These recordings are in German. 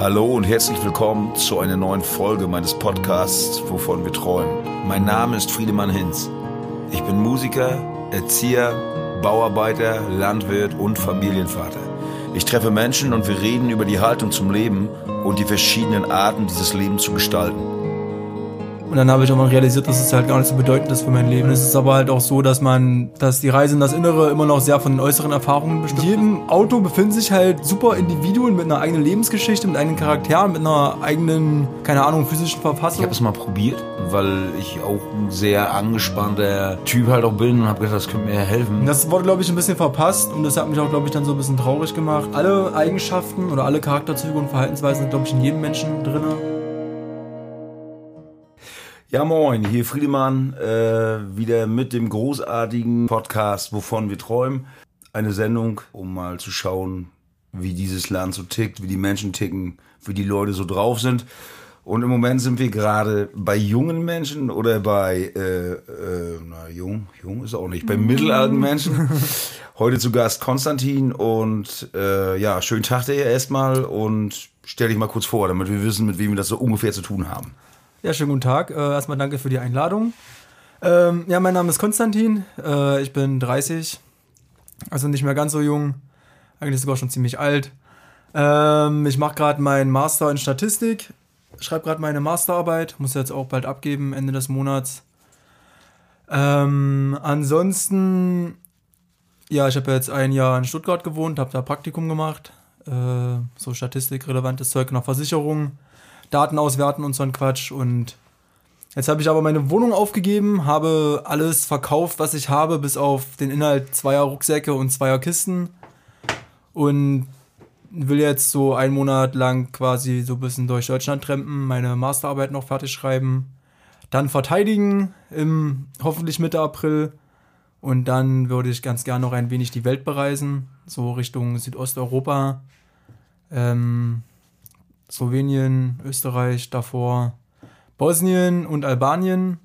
Hallo und herzlich willkommen zu einer neuen Folge meines Podcasts, wovon wir träumen. Mein Name ist Friedemann Hinz. Ich bin Musiker, Erzieher, Bauarbeiter, Landwirt und Familienvater. Ich treffe Menschen und wir reden über die Haltung zum Leben und die verschiedenen Arten, dieses Leben zu gestalten. Und dann habe ich auch mal realisiert, dass es halt gar nicht so bedeutend ist für mein Leben. Es ist aber halt auch so, dass man, dass die Reise in das Innere immer noch sehr von den äußeren Erfahrungen bestimmt. In jedem Auto befinden sich halt super Individuen mit einer eigenen Lebensgeschichte, mit eigenen Charakteren, mit einer eigenen, keine Ahnung, physischen Verfassung. Ich habe es mal probiert, weil ich auch ein sehr angespannter Typ halt auch bin und habe gedacht, das könnte mir helfen. Das wurde, glaube ich, ein bisschen verpasst und das hat mich auch, glaube ich, dann so ein bisschen traurig gemacht. Alle Eigenschaften oder alle Charakterzüge und Verhaltensweisen sind, glaube ich, in jedem Menschen drin. Ja, moin, hier Friedemann, äh, wieder mit dem großartigen Podcast, wovon wir träumen. Eine Sendung, um mal zu schauen, wie dieses Land so tickt, wie die Menschen ticken, wie die Leute so drauf sind. Und im Moment sind wir gerade bei jungen Menschen oder bei, äh, äh, na, jung, jung ist auch nicht, bei mittelalten Menschen. Heute zu Gast Konstantin und äh, ja, schönen Tag dir erstmal und stell dich mal kurz vor, damit wir wissen, mit wem wir das so ungefähr zu tun haben. Ja, schönen guten Tag. Äh, erstmal danke für die Einladung. Ähm, ja, mein Name ist Konstantin. Äh, ich bin 30, also nicht mehr ganz so jung. Eigentlich sogar schon ziemlich alt. Ähm, ich mache gerade meinen Master in Statistik. Schreibe gerade meine Masterarbeit. Muss jetzt auch bald abgeben, Ende des Monats. Ähm, ansonsten, ja, ich habe jetzt ein Jahr in Stuttgart gewohnt, habe da Praktikum gemacht. Äh, so statistikrelevantes Zeug nach Versicherung Daten auswerten und so ein Quatsch. Und jetzt habe ich aber meine Wohnung aufgegeben, habe alles verkauft, was ich habe, bis auf den Inhalt zweier Rucksäcke und zweier Kisten. Und will jetzt so einen Monat lang quasi so ein bisschen durch Deutschland trampen, meine Masterarbeit noch fertig schreiben, dann verteidigen im hoffentlich Mitte April. Und dann würde ich ganz gerne noch ein wenig die Welt bereisen, so Richtung Südosteuropa. Ähm, Slowenien, Österreich, davor Bosnien und Albanien.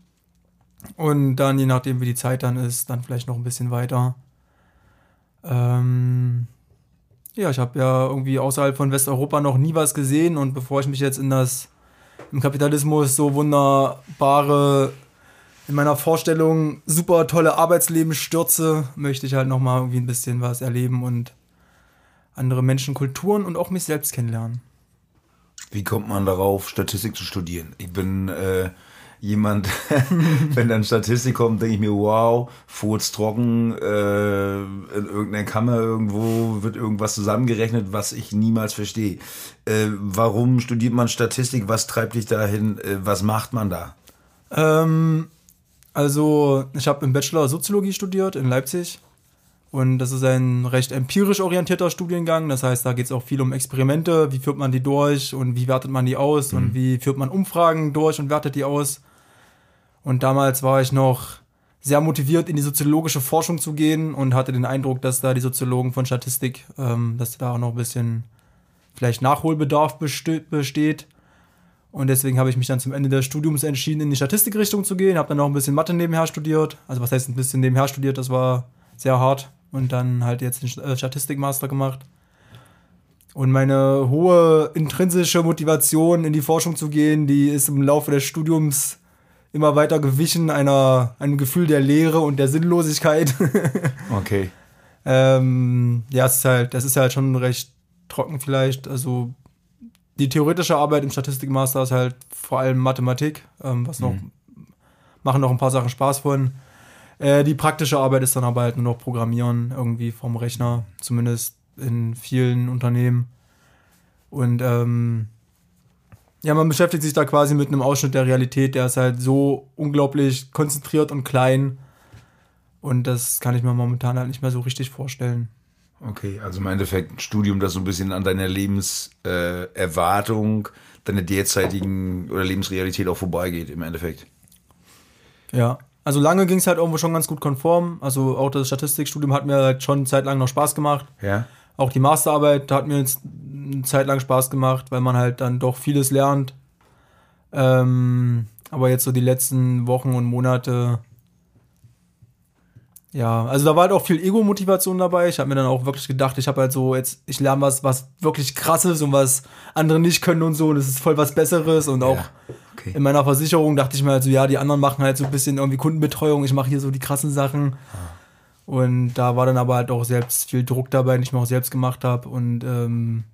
Und dann, je nachdem, wie die Zeit dann ist, dann vielleicht noch ein bisschen weiter. Ähm, ja, ich habe ja irgendwie außerhalb von Westeuropa noch nie was gesehen und bevor ich mich jetzt in das im Kapitalismus so wunderbare in meiner Vorstellung super tolle Arbeitsleben stürze, möchte ich halt noch mal irgendwie ein bisschen was erleben und andere Menschen, Kulturen und auch mich selbst kennenlernen. Wie kommt man darauf, Statistik zu studieren? Ich bin äh, jemand, wenn dann Statistik kommt, denke ich mir, wow, Furz trocken, äh, in irgendeiner Kammer irgendwo wird irgendwas zusammengerechnet, was ich niemals verstehe. Äh, warum studiert man Statistik? Was treibt dich dahin? Äh, was macht man da? Ähm, also, ich habe im Bachelor Soziologie studiert in Leipzig und das ist ein recht empirisch orientierter Studiengang. Das heißt, da geht es auch viel um Experimente. Wie führt man die durch und wie wertet man die aus mhm. und wie führt man Umfragen durch und wertet die aus. Und damals war ich noch sehr motiviert, in die soziologische Forschung zu gehen und hatte den Eindruck, dass da die Soziologen von Statistik, ähm, dass da auch noch ein bisschen vielleicht Nachholbedarf besteht. Und deswegen habe ich mich dann zum Ende des Studiums entschieden, in die Statistikrichtung zu gehen. Habe dann noch ein bisschen Mathe nebenher studiert. Also was heißt ein bisschen nebenher studiert? Das war sehr hart und dann halt jetzt den äh, Statistikmaster gemacht. Und meine hohe intrinsische Motivation, in die Forschung zu gehen, die ist im Laufe des Studiums immer weiter gewichen, einer, einem Gefühl der Leere und der Sinnlosigkeit. okay. ähm, ja, es ist halt, das ist halt schon recht trocken vielleicht. Also die theoretische Arbeit im Statistikmaster ist halt vor allem Mathematik, ähm, was noch, mhm. machen noch ein paar Sachen Spaß von. Äh, die praktische Arbeit ist dann aber halt nur noch Programmieren irgendwie vom Rechner, zumindest in vielen Unternehmen. Und ähm, ja, man beschäftigt sich da quasi mit einem Ausschnitt der Realität, der ist halt so unglaublich konzentriert und klein. Und das kann ich mir momentan halt nicht mehr so richtig vorstellen. Okay, also im Endeffekt ein Studium, das so ein bisschen an deiner Lebenserwartung, äh, deiner derzeitigen oder Lebensrealität auch vorbeigeht, im Endeffekt. Ja, also lange ging es halt irgendwo schon ganz gut konform. Also auch das Statistikstudium hat mir halt schon zeitlang noch Spaß gemacht. Ja. Auch die Masterarbeit hat mir jetzt eine Zeit lang Spaß gemacht, weil man halt dann doch vieles lernt. Ähm, aber jetzt so die letzten Wochen und Monate Ja, also da war halt auch viel Ego-Motivation dabei. Ich habe mir dann auch wirklich gedacht, ich habe halt so jetzt, ich lerne was, was wirklich krasses und was andere nicht können und so. Und es ist voll was Besseres. Und auch Ja, okay. in meiner Versicherung dachte ich mir halt so, ja, die anderen machen halt so ein bisschen irgendwie Kundenbetreuung. Ich mache hier so die krassen Sachen. Und da war dann aber halt auch selbst viel Druck dabei, den ich mir auch selbst gemacht habe. Und ähm,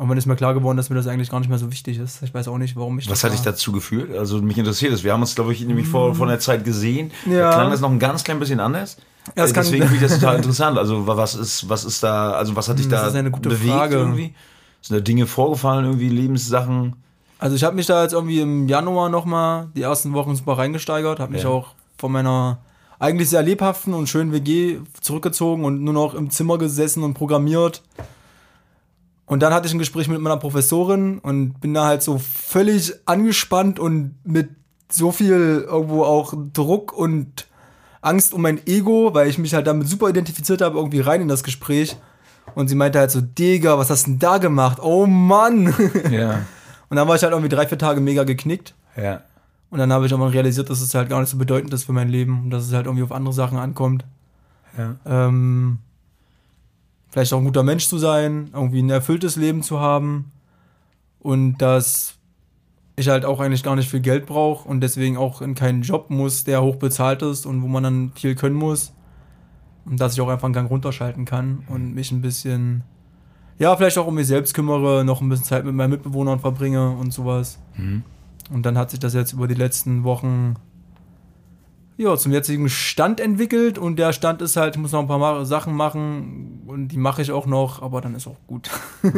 irgendwann ist mir klar geworden, dass mir das eigentlich gar nicht mehr so wichtig ist. Ich weiß auch nicht, warum ich Was das hat dich dazu geführt? Also mich interessiert es. Wir haben uns, glaube ich, nämlich vor, vor einer Zeit gesehen. Ja. Da klang das noch ein ganz klein bisschen anders. Ja, das Deswegen finde ich das total interessant. Also wa- was ist, was ist da, also was hat dich Das da ist eine gute bewegt Frage. irgendwie? Sind da Dinge vorgefallen, irgendwie Lebenssachen? Also ich habe mich da jetzt irgendwie im Januar nochmal die ersten Wochen super reingesteigert, habe mich Ja. auch von meiner eigentlich sehr lebhaften und schönen WG zurückgezogen und nur noch im Zimmer gesessen und programmiert. Und dann hatte ich ein Gespräch mit meiner Professorin und bin da halt so völlig angespannt und mit so viel irgendwo auch Druck und Angst um mein Ego, weil ich mich halt damit super identifiziert habe, irgendwie rein in das Gespräch. Und sie meinte halt so, Digga, was hast du denn da gemacht? Oh Mann! Ja. Und dann war ich halt irgendwie drei, vier Tage mega geknickt. Ja. Und dann habe ich irgendwann realisiert, dass es halt gar nicht so bedeutend ist für mein Leben und dass es halt irgendwie auf andere Sachen ankommt. Ja. Ähm, vielleicht auch ein guter Mensch zu sein, irgendwie ein erfülltes Leben zu haben und dass ich halt auch eigentlich gar nicht viel Geld brauche und deswegen auch in keinen Job muss, der hoch bezahlt ist und wo man dann viel können muss. Und dass ich auch einfach einen Gang runterschalten kann und mich ein bisschen, ja, vielleicht auch um mich selbst kümmere, noch ein bisschen Zeit mit meinen Mitbewohnern verbringe und sowas. Mhm. Und dann hat sich das jetzt über die letzten Wochen ja, zum jetzigen Stand entwickelt und der Stand ist halt, ich muss noch ein paar Sachen machen und die mache ich auch noch, aber dann ist auch gut.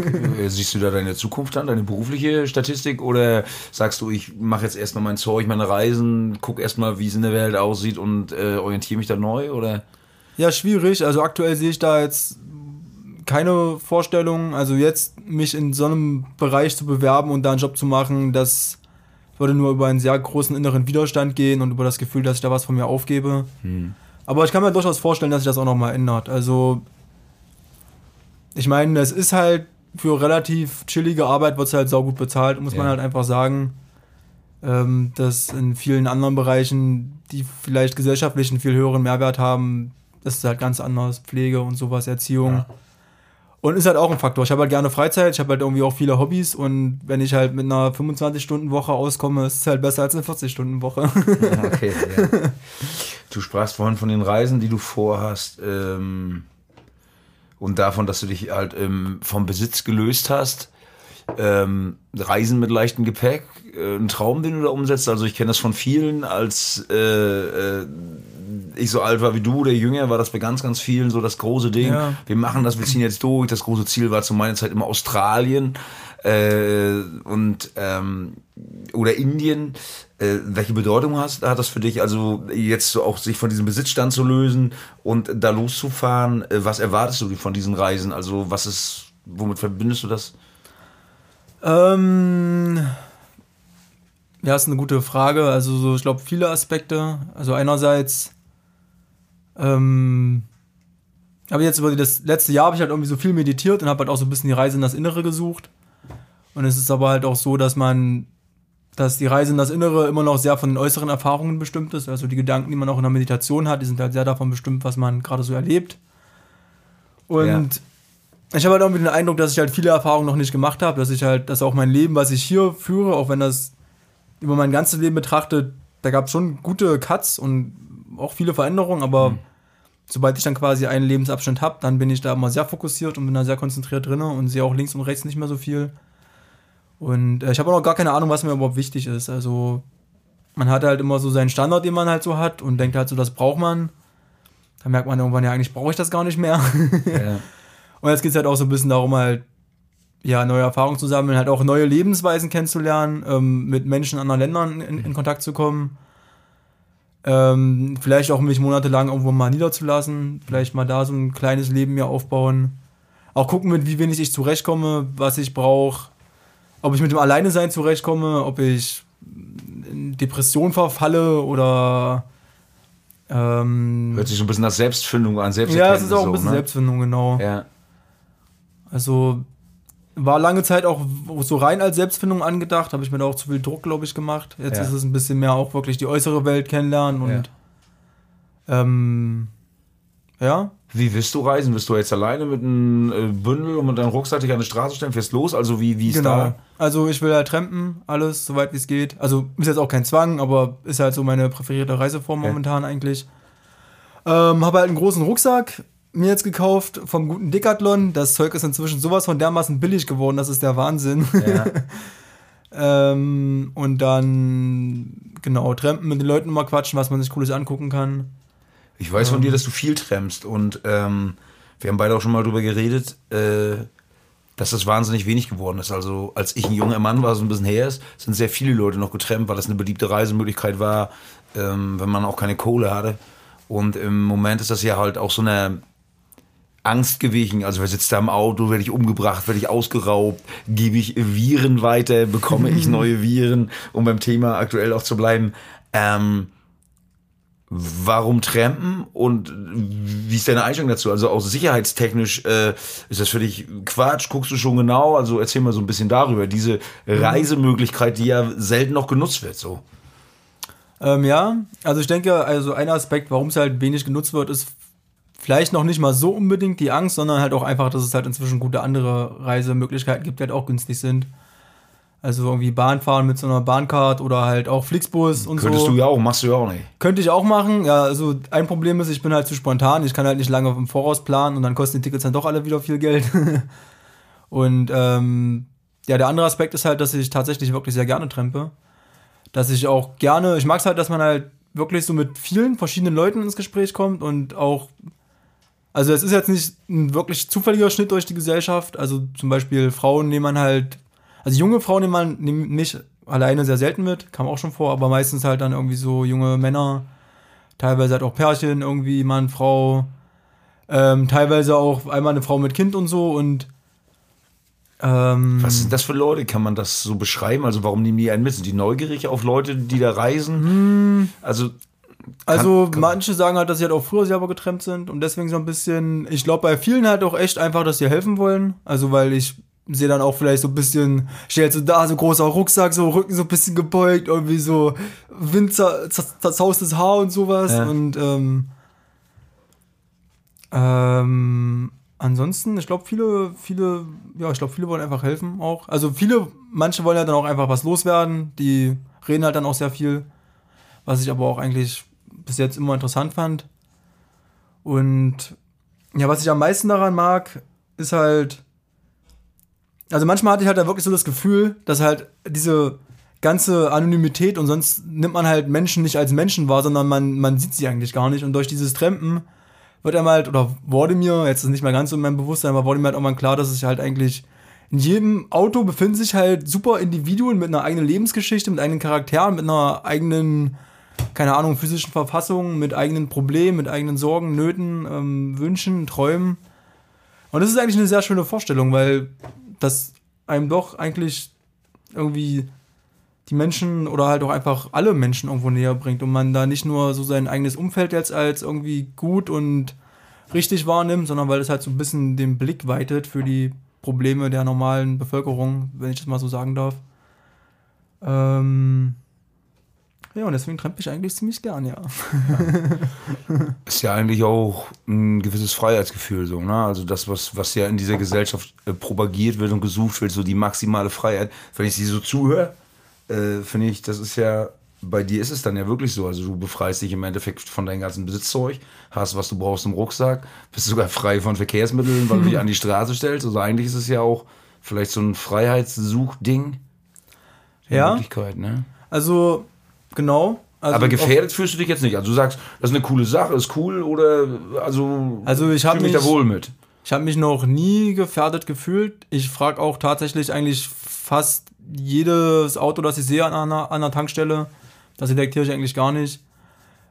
Äh, Siehst du da deine Zukunft an, deine berufliche Statistik? Oder sagst du, ich mache jetzt erstmal mein Zeug, meine Reisen, guck erstmal, wie es in der Welt aussieht und äh, orientiere mich da neu? Oder? Ja, schwierig. Also aktuell sehe ich da jetzt keine Vorstellung. Also jetzt mich in so einem Bereich zu bewerben und da einen Job zu machen, das würde nur über einen sehr großen inneren Widerstand gehen und über das Gefühl, dass ich da was von mir aufgebe. Aber ich kann mir durchaus vorstellen, dass sich das auch nochmal ändert. Also ich meine, es ist halt für relativ chillige Arbeit wird es halt saugut bezahlt, muss man Ja. halt einfach sagen. Ähm, dass in vielen anderen Bereichen, die vielleicht gesellschaftlich einen viel höheren Mehrwert haben, das ist halt ganz anders. Pflege und sowas, Erziehung. Ja. Und ist halt auch ein Faktor. Ich habe halt gerne Freizeit, ich habe halt irgendwie auch viele Hobbys und wenn ich halt mit einer 25-Stunden-Woche auskomme, ist es halt besser als eine 40-Stunden-Woche. Okay, ja. Du sprachst vorhin von den Reisen, die du vorhast ähm, und davon, dass du dich halt ähm, vom Besitz gelöst hast. Ähm, Reisen mit leichtem Gepäck, äh, ein Traum, den du da umsetzt. Also ich kenne das von vielen. Als äh, äh, ich so alt war wie du, der Jünger, war das bei ganz, ganz vielen so das große Ding. Ja. Wir machen das, wir ziehen jetzt durch. Das große Ziel war zu meiner Zeit immer Australien äh, und ähm, oder Indien. Äh, welche Bedeutung hast, hat das für dich? Also jetzt so auch sich von diesem Besitzstand zu lösen und da loszufahren. Äh, was erwartest du von diesen Reisen? Also was ist, womit verbindest du das? Ähm, ja, ist eine gute Frage. Also, so, ich glaube, viele Aspekte. Also, einerseits, ähm, habe jetzt über das letzte Jahr habe ich halt irgendwie so viel meditiert und habe halt auch so ein bisschen die Reise in das Innere gesucht. Und es ist aber halt auch so, dass man, dass die Reise in das Innere immer noch sehr von den äußeren Erfahrungen bestimmt ist. Also die Gedanken, die man auch in der Meditation hat, die sind halt sehr davon bestimmt, was man gerade so erlebt. Und Ja. ich habe halt irgendwie den Eindruck, dass ich halt viele Erfahrungen noch nicht gemacht habe, dass ich halt, dass auch mein Leben, was ich hier führe, auch wenn das über mein ganzes Leben betrachtet, da gab es schon gute Cuts und auch viele Veränderungen, aber sobald ich dann quasi einen Lebensabschnitt habe, dann bin ich da immer sehr fokussiert und bin da sehr konzentriert drin und sehe auch links und rechts nicht mehr so viel. Und äh, ich habe auch noch gar keine Ahnung, was mir überhaupt wichtig ist. Also man hat halt immer so seinen Standard, den man halt so hat und denkt halt so, das braucht man. Dann merkt man irgendwann, ja, eigentlich brauche ich das gar nicht mehr. Ja. Und jetzt geht es halt auch so ein bisschen darum, halt, ja, neue Erfahrungen zu sammeln, halt auch neue Lebensweisen kennenzulernen, ähm, mit Menschen anderer Ländern in, in Kontakt zu kommen. Ähm, vielleicht auch mich monatelang irgendwo mal niederzulassen, vielleicht mal da so ein kleines Leben mir aufbauen. Auch gucken, mit wie wenig ich zurechtkomme, was ich brauche, ob ich mit dem Alleinesein zurechtkomme, ob ich in Depression verfalle oder ähm, Hört sich so ein bisschen nach Selbstfindung an, ja, Selbsterkenntnis. es ist auch ein so, bisschen ne? Selbstfindung, genau. Ja. Also war lange Zeit auch so rein als Selbstfindung angedacht, habe ich mir da auch zu viel Druck, glaube ich, gemacht. Jetzt Ja. ist es ein bisschen mehr auch wirklich die äußere Welt kennenlernen und Ähm, ja. Wie willst du reisen? Willst du jetzt alleine mit einem äh, Bündel und mit deinem Rucksack dich an die Straße stellen, fährst los? Also wie, wie ist Genau. da? Also ich will halt trampen, alles, soweit wie es geht. Also ist jetzt auch kein Zwang, aber ist halt so meine präferierte Reiseform Ja. momentan eigentlich. Ähm, habe halt einen großen Rucksack mir jetzt gekauft vom guten Decathlon. Das Zeug ist inzwischen sowas von dermaßen billig geworden, das ist der Wahnsinn. Ja. ähm, und dann, genau, trampen mit den Leuten mal quatschen, was man sich Cooles angucken kann. Ich weiß von dir, dass du viel trampst und ähm, wir haben beide auch schon mal drüber geredet, äh, dass das wahnsinnig wenig geworden ist. Also als ich ein junger Mann war, so ein bisschen her ist, sind sehr viele Leute noch getrampt, weil das eine beliebte Reisemöglichkeit war, ähm, wenn man auch keine Kohle hatte. Und im Moment ist das ja halt auch so eine Angst gewichen. Also wer sitzt da im Auto, werde ich umgebracht, werde ich ausgeraubt, gebe ich Viren weiter, bekomme ich neue Viren, um beim Thema aktuell auch zu bleiben. Ähm, warum trampen und wie ist deine Einstellung dazu? Also auch sicherheitstechnisch äh, ist das für dich Quatsch? Guckst du schon genau? Also erzähl mal so ein bisschen darüber. Diese Reisemöglichkeit, die ja selten noch genutzt wird. So. Ähm, ja, also ich denke, also ein Aspekt, warum es halt wenig genutzt wird, ist vielleicht noch nicht mal so unbedingt die Angst, sondern halt auch einfach, dass es halt inzwischen gute andere Reisemöglichkeiten gibt, die halt auch günstig sind. Also irgendwie Bahnfahren mit so einer Bahncard oder halt auch Flixbus und Könntest so. du ja auch, machst du ja auch nicht. Könnte ich auch machen. Ja, also ein Problem ist, ich bin halt zu spontan. Ich kann halt nicht lange im Voraus planen und dann kosten die Tickets dann doch alle wieder viel Geld. und ähm, ja, der andere Aspekt ist halt, dass ich tatsächlich wirklich sehr gerne trampe. Dass ich auch gerne, ich mag es halt, dass man halt wirklich so mit vielen verschiedenen Leuten ins Gespräch kommt und auch, also es ist jetzt nicht ein wirklich zufälliger Schnitt durch die Gesellschaft. Also zum Beispiel Frauen nehmen man halt, also junge Frauen nehmen man nehmen mich alleine sehr selten mit, kam auch schon vor, aber meistens halt dann irgendwie so junge Männer, teilweise halt auch Pärchen, irgendwie Mann, Frau, ähm, teilweise auch einmal eine Frau mit Kind und so und ähm, Was sind das für Leute? Kann man das so beschreiben? Also warum nehmen die einen mit? Sind die neugierig auf Leute, die da reisen? Also Also kann- manche sagen halt, dass sie halt auch früher selber getrennt sind und deswegen so ein bisschen, ich glaube bei vielen halt auch echt einfach, dass sie helfen wollen. Also weil ich sehe dann auch vielleicht so ein bisschen, stehe halt so da, so großer Rucksack, so Rücken so ein bisschen gebeugt, irgendwie so winzer, zer- zerzaustes Haar und sowas. Ja. Und ähm, ähm, ansonsten, ich glaube viele, viele, ja, ich glaube viele wollen einfach helfen auch. Also viele, manche wollen ja dann auch einfach was loswerden, die reden halt dann auch sehr viel was ich aber auch eigentlich bis jetzt immer interessant fand. Und ja, was ich am meisten daran mag, ist halt, also manchmal hatte ich halt da wirklich so das Gefühl, dass halt diese ganze Anonymität und sonst nimmt man halt Menschen nicht als Menschen wahr, sondern man, man sieht sie eigentlich gar nicht. Und durch dieses Trampen wird einem halt, oder wurde mir, jetzt ist es nicht mehr ganz so in meinem Bewusstsein, aber wurde mir halt irgendwann klar, dass ich halt eigentlich in jedem Auto befinden sich halt super Individuen mit einer eigenen Lebensgeschichte, mit eigenen Charakteren, mit einer eigenen, keine Ahnung, physischen Verfassung, mit eigenen Problemen, mit eigenen Sorgen, Nöten, ähm, Wünschen, Träumen. Und das ist eigentlich eine sehr schöne Vorstellung, weil das einem doch eigentlich irgendwie die Menschen oder halt auch einfach alle Menschen irgendwo näher bringt und man da nicht nur so sein eigenes Umfeld jetzt als irgendwie gut und richtig wahrnimmt, sondern weil es halt so ein bisschen den Blick weitet für die Probleme der normalen Bevölkerung, wenn ich das mal so sagen darf. Ähm ja, und deswegen trampe ich eigentlich ziemlich gern, ja. ist ja eigentlich auch ein gewisses Freiheitsgefühl so, ne? Also das, was, was ja in dieser Gesellschaft äh, propagiert wird und gesucht wird, so die maximale Freiheit. Wenn ich sie so zuhöre, äh, finde ich, das ist ja, bei dir ist es dann ja wirklich so. Also du befreist dich im Endeffekt von deinem ganzen Besitzzeug, hast, was du brauchst im Rucksack, bist sogar frei von Verkehrsmitteln, weil du dich an die Straße stellst. Also eigentlich ist es ja auch vielleicht so ein Freiheitssuchding. Ja. Möglichkeit, ne? Also, genau. Also Aber gefährdet fühlst du dich jetzt nicht. Also du sagst, das ist eine coole Sache, ist cool oder also, Also ich hab fühl mich da wohl mit. Ich habe mich noch nie gefährdet gefühlt. Ich frage auch tatsächlich eigentlich fast jedes Auto, das ich sehe an einer, an einer Tankstelle. Das detektiere ich eigentlich gar nicht.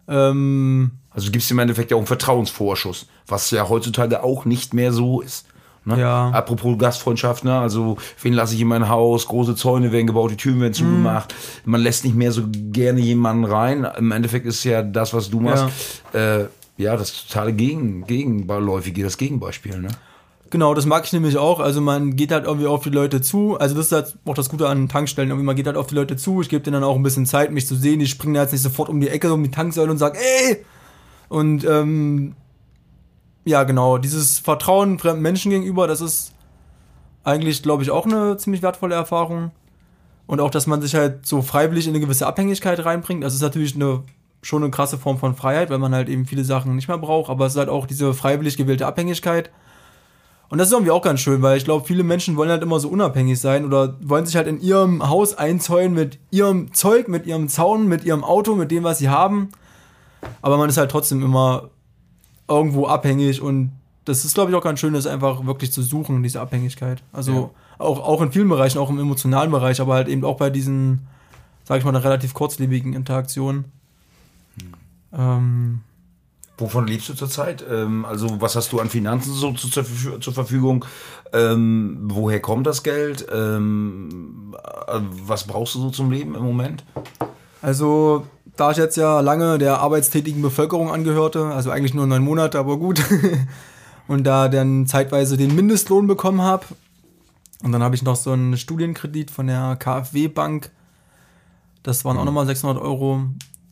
Ähm, Also du gibst im Endeffekt ja auch einen Vertrauensvorschuss, was ja heutzutage auch nicht mehr so ist. Ne? Ja. Apropos Gastfreundschaft, ne? also wen lasse ich in mein Haus, große Zäune werden gebaut, die Türen werden zugemacht, man lässt nicht mehr so gerne jemanden rein. Im Endeffekt ist ja das, was du machst, ja, äh, ja das totale Gegen, Gegenläufige, das Gegenbeispiel. Ne? genau, das mag ich nämlich auch. Also man geht halt irgendwie auf die Leute zu. Also das ist halt auch das Gute an Tankstellen. Irgendwie man geht halt auf die Leute zu. Ich gebe denen dann auch ein bisschen Zeit, mich zu sehen. Ich springe da jetzt nicht sofort um die Ecke, um die Tanksäule und sage, ey, Und ähm, ja, genau, dieses Vertrauen fremden Menschen gegenüber, das ist eigentlich, glaube ich, auch eine ziemlich wertvolle Erfahrung. Und auch, dass man sich halt so freiwillig in eine gewisse Abhängigkeit reinbringt. Das ist natürlich eine, schon eine krasse Form von Freiheit, weil man halt eben viele Sachen nicht mehr braucht. Aber es ist halt auch diese freiwillig gewählte Abhängigkeit. Und das ist irgendwie auch ganz schön, weil ich glaube, viele Menschen wollen halt immer so unabhängig sein oder wollen sich halt in ihrem Haus einzäunen mit ihrem Zeug, mit ihrem Zaun, mit ihrem Auto, mit dem, was sie haben. Aber man ist halt trotzdem immer irgendwo abhängig und das ist, glaube ich, auch ganz schön, das einfach wirklich zu suchen, diese Abhängigkeit. Also ja. auch, auch in vielen Bereichen, auch im emotionalen Bereich, aber halt eben auch bei diesen, sage ich mal, relativ kurzlebigen Interaktionen. Hm. Ähm, Wovon lebst du zurzeit? Ähm, also was hast du an Finanzen so zu, zur, zur, Verfügung? Ähm, woher kommt das Geld? Ähm, äh, was brauchst du so zum Leben im Moment? Also da ich jetzt ja lange der arbeitstätigen Bevölkerung angehörte, also eigentlich nur neun Monate, aber gut, und da dann zeitweise den Mindestlohn bekommen habe. Und dann habe ich noch so einen Studienkredit von der KfW Bank. Das waren auch nochmal 600 Euro.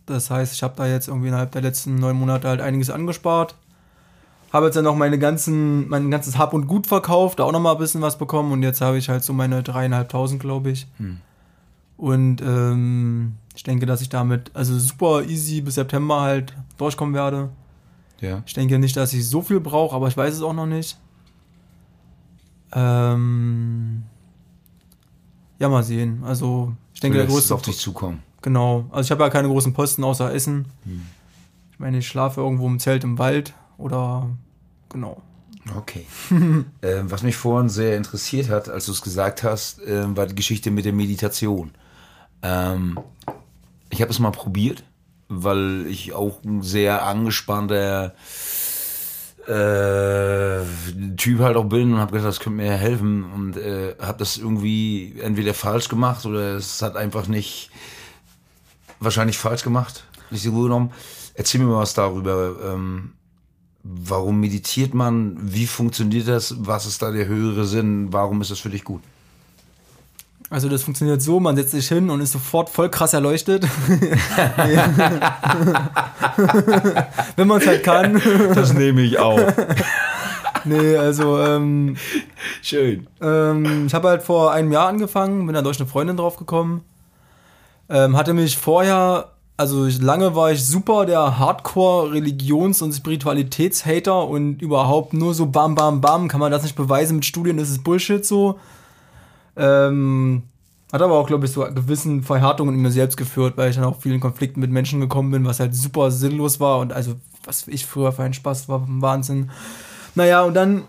Das heißt, ich habe da jetzt irgendwie innerhalb der letzten neun Monate halt einiges angespart. Habe jetzt dann noch meine ganzen, mein ganzes Hab und Gut verkauft, da auch nochmal ein bisschen was bekommen und jetzt habe ich halt so meine dreieinhalbtausend, glaube ich. Hm. Und ähm, ich denke, dass ich damit also super easy bis September halt durchkommen werde. Ja. Ich denke nicht, dass ich so viel brauche, aber ich weiß es auch noch nicht. Ähm, ja, mal sehen. Also, ich denke, der größte. auf dich zukommen. Genau. Also, ich habe ja keine großen Posten außer Essen. Hm. Ich meine, ich schlafe irgendwo im Zelt im Wald oder. Genau. Okay. äh, was mich vorhin sehr interessiert hat, als du es gesagt hast, äh, war die Geschichte mit der Meditation. Ähm, ich habe es mal probiert weil ich auch ein sehr angespannter äh, Typ halt auch bin und habe gedacht, das könnte mir helfen und äh, habe das irgendwie entweder falsch gemacht oder es hat einfach nicht wahrscheinlich falsch gemacht, nicht so gut genommen. Erzähl mir mal was darüber. Ähm, warum meditiert man? Wie funktioniert das? Was ist da der höhere Sinn? Warum ist das für dich gut? Also das funktioniert so, man setzt sich hin und ist sofort voll krass erleuchtet. Wenn man es halt kann. Das nehme ich auch. nee, also ähm, schön. Ähm, ich habe halt vor einem Jahr angefangen, bin dann durch eine Freundin drauf gekommen. Ähm, hatte mich vorher, also ich, lange war ich super der Hardcore-Religions- und Spiritualitätshater und überhaupt nur so bam, bam, bam, kann man das nicht beweisen mit Studien, das ist Bullshit so. Ähm, hat aber auch, glaube ich, so gewissen Verhärtungen in mir selbst geführt, weil ich dann auch vielen Konflikten mit Menschen gekommen bin, was halt super sinnlos war und also, was ich früher für einen Spaß war, Wahnsinn. Naja, und dann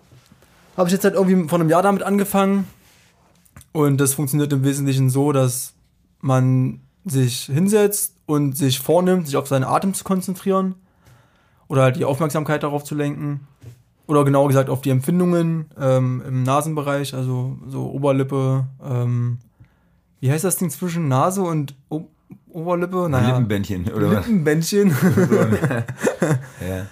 habe ich jetzt halt irgendwie vor einem Jahr damit angefangen und das funktioniert im Wesentlichen so, dass man sich hinsetzt und sich vornimmt, sich auf seinen Atem zu konzentrieren oder halt die Aufmerksamkeit darauf zu lenken oder genauer gesagt auf die Empfindungen ähm, im Nasenbereich, also so Oberlippe, ähm, wie heißt das Ding zwischen Nase und o Oberlippe? Naja, Lippenbändchen, oder Lippenbändchen. ja.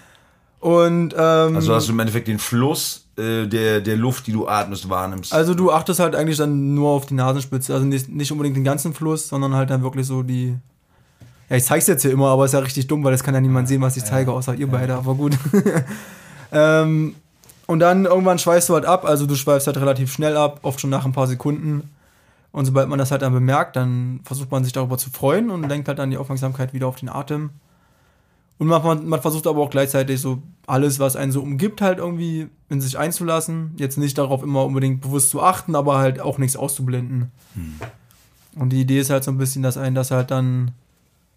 Und ähm, also hast du im Endeffekt den Fluss äh, der, der Luft, die du atmest, wahrnimmst. Also du achtest halt eigentlich dann nur auf die Nasenspitze, also nicht, nicht unbedingt den ganzen Fluss, sondern halt dann wirklich so die. Ja, ich zeig's jetzt hier immer, aber ist ja richtig dumm, weil das kann ja niemand sehen, was ich zeige, außer ihr beide, aber gut. Ähm, und dann irgendwann schweißt du halt ab, also du schweifst halt relativ schnell ab, oft schon nach ein paar Sekunden. Und sobald man das halt dann bemerkt, dann versucht man sich darüber zu freuen und lenkt halt dann die Aufmerksamkeit wieder auf den Atem. Und man, man versucht aber auch gleichzeitig so alles, was einen so umgibt, halt irgendwie in sich einzulassen. Jetzt nicht darauf immer unbedingt bewusst zu achten, aber halt auch nichts auszublenden. Hm. Und die Idee ist halt so ein bisschen, dass einen das halt dann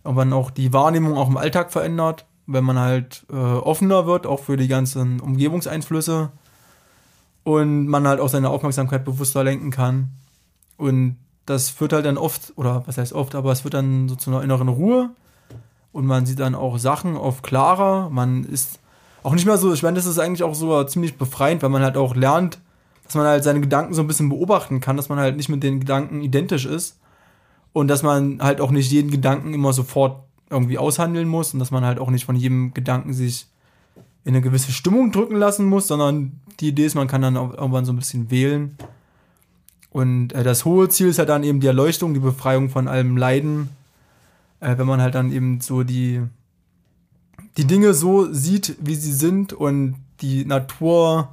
irgendwann auch die Wahrnehmung auch im Alltag verändert wenn man halt äh, offener wird, auch für die ganzen Umgebungseinflüsse und man halt auch seine Aufmerksamkeit bewusster lenken kann. Und das führt halt dann oft, oder was heißt oft, aber es wird dann so zu einer inneren Ruhe und man sieht dann auch Sachen oft klarer. Man ist auch nicht mehr so, ich meine, das ist eigentlich auch so ziemlich befreiend, weil man halt auch lernt, dass man halt seine Gedanken so ein bisschen beobachten kann, dass man halt nicht mit den Gedanken identisch ist und dass man halt auch nicht jeden Gedanken immer sofort irgendwie aushandeln muss und dass man halt auch nicht von jedem Gedanken sich in eine gewisse Stimmung drücken lassen muss, sondern die Idee ist, man kann dann auch irgendwann so ein bisschen wählen. Und äh, das hohe Ziel ist halt dann eben die Erleuchtung, die Befreiung von allem Leiden, äh, wenn man halt dann eben so die, die Dinge so sieht, wie sie sind und die Natur,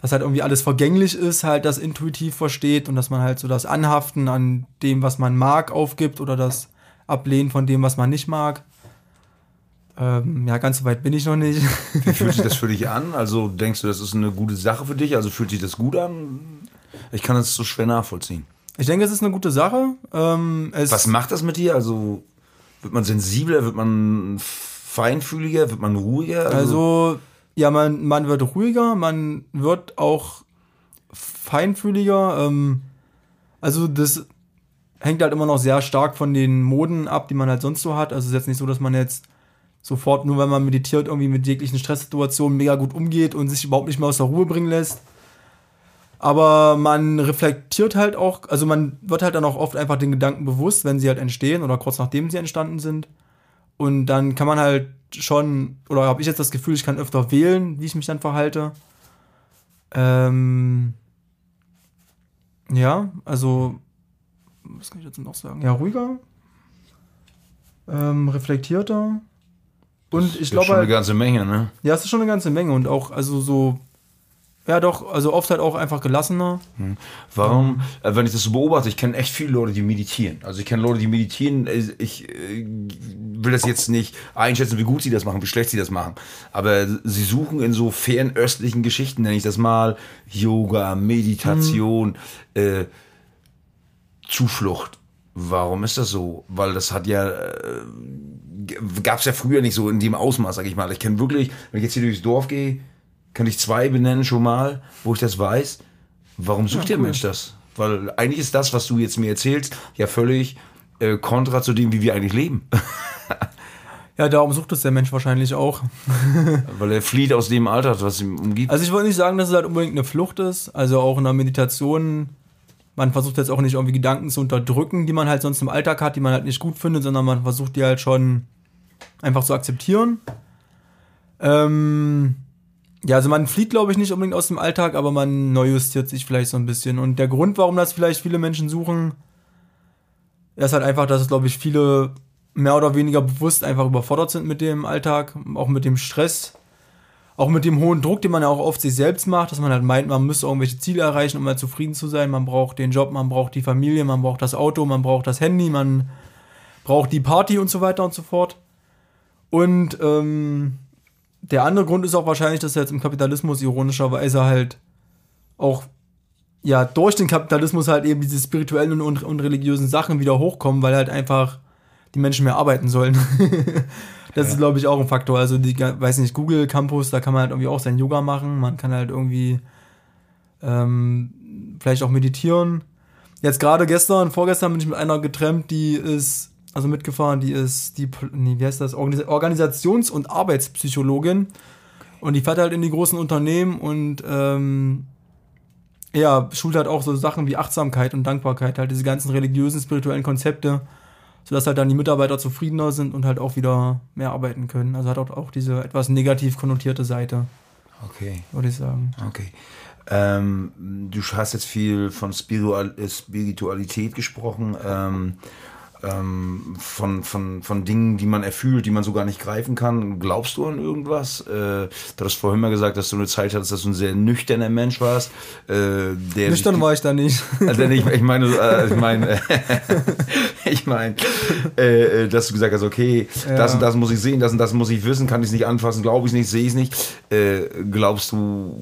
dass halt irgendwie alles vergänglich ist, halt das intuitiv versteht und dass man halt so das Anhaften an dem, was man mag, aufgibt oder das Ablehnen von dem, was man nicht mag. Ähm, ja, ganz so weit bin ich noch nicht. Wie fühlt sich das für dich an? Also denkst du, das ist eine gute Sache für dich? Also fühlt sich das gut an? Ich kann das so schwer nachvollziehen. Ich denke, es ist eine gute Sache. Ähm, Was macht das mit dir? Also wird man sensibler, wird man feinfühliger, wird man ruhiger? Also, also ja, man, man wird ruhiger, man wird auch feinfühliger. Ähm, also das hängt halt immer noch sehr stark von den Moden ab, die man halt sonst so hat. Also es ist jetzt nicht so, dass man jetzt sofort, nur wenn man meditiert, irgendwie mit jeglichen Stresssituationen mega gut umgeht und sich überhaupt nicht mehr aus der Ruhe bringen lässt. Aber man reflektiert halt auch, also man wird halt dann auch oft einfach den Gedanken bewusst, wenn sie halt entstehen oder kurz nachdem sie entstanden sind. Und dann kann man halt schon, oder habe ich jetzt das Gefühl, ich kann öfter wählen, wie ich mich dann verhalte. Ähm, ja, also, was kann ich jetzt noch sagen? Ja, ruhiger, ähm, reflektierter. Und ich glaube. schon eine ganze Menge, ne? Ja, es ist schon eine ganze Menge und auch, also so. Ja, doch, also oft halt auch einfach gelassener. Hm. Warum, äh, wenn ich das so beobachte, ich kenne echt viele Leute, die meditieren. Also ich kenne Leute, die meditieren. äh, Ich äh, will das jetzt nicht einschätzen, wie gut sie das machen, wie schlecht sie das machen. Aber sie suchen in so fernöstlichen Geschichten, nenne ich das mal, Yoga, Meditation, äh, Zuflucht. Warum ist das so? Weil das hat ja, äh, gab es ja früher nicht so in dem Ausmaß, sag ich mal. Ich kenne wirklich, wenn ich jetzt hier durchs Dorf gehe, kann ich zwei benennen schon mal, wo ich das weiß. Warum sucht Ja, der cool. Mensch das? Weil eigentlich ist das, was du jetzt mir erzählst, ja völlig äh, kontra zu dem, wie wir eigentlich leben. Ja, darum sucht es der Mensch wahrscheinlich auch. Weil er flieht aus dem Alltag, was ihm umgibt. Also ich wollte nicht sagen, dass es halt unbedingt eine Flucht ist. Also auch in der Meditation, man versucht jetzt auch nicht irgendwie Gedanken zu unterdrücken, die man halt sonst im Alltag hat, die man halt nicht gut findet, sondern man versucht die halt schon einfach zu akzeptieren. Ähm, ja, also man flieht, glaube ich, nicht unbedingt aus dem Alltag, aber man neujustiert sich vielleicht so ein bisschen. Und der Grund, warum das vielleicht viele Menschen suchen, ist halt einfach, dass es, glaube ich, viele mehr oder weniger bewusst einfach überfordert sind mit dem Alltag, auch mit dem Stress, auch mit dem hohen Druck, den man ja auch oft sich selbst macht, dass man halt meint, man müsste irgendwelche Ziele erreichen, um mal zufrieden zu sein. Man braucht den Job, man braucht die Familie, man braucht das Auto, man braucht das Handy, man braucht die Party und so weiter und so fort. Und ähm, der andere Grund ist auch wahrscheinlich, dass jetzt im Kapitalismus ironischerweise halt auch ja durch den Kapitalismus halt eben diese spirituellen und, und religiösen Sachen wieder hochkommen, weil halt einfach die Menschen mehr arbeiten sollen. das ist, glaube ich, auch ein Faktor. Also, die, weiß nicht, Google Campus, da kann man halt irgendwie auch sein Yoga machen. Man kann halt irgendwie ähm, vielleicht auch meditieren. Jetzt gerade gestern, vorgestern bin ich mit einer getrennt, die ist, also mitgefahren, die ist, die, nee, wie heißt das, Organis Organisations- und Arbeitspsychologin. Und die fährt halt in die großen Unternehmen und ähm, ja, schult halt auch so Sachen wie Achtsamkeit und Dankbarkeit, halt diese ganzen religiösen, spirituellen Konzepte, sodass halt dann die Mitarbeiter zufriedener sind und halt auch wieder mehr arbeiten können. Also hat auch, auch diese etwas negativ konnotierte Seite, Okay, würde ich sagen. okay. Ähm, du hast jetzt viel von äh, Spiritualität gesprochen, ähm, ähm, von, von, von Dingen, die man erfühlt, die man so gar nicht greifen kann. Glaubst du an irgendwas? Äh, du hast vorhin mal gesagt, dass du eine Zeit hattest, dass du ein sehr nüchterner Mensch warst. Äh, Nüchtern war ich da nicht. Also ich, ich meine, äh, ich meine, ich meine, äh, äh, dass du gesagt hast, okay, Ja. das und das muss ich sehen, das und das muss ich wissen, kann ich es nicht anfassen, glaube ich nicht, sehe ich es nicht. Äh, glaubst du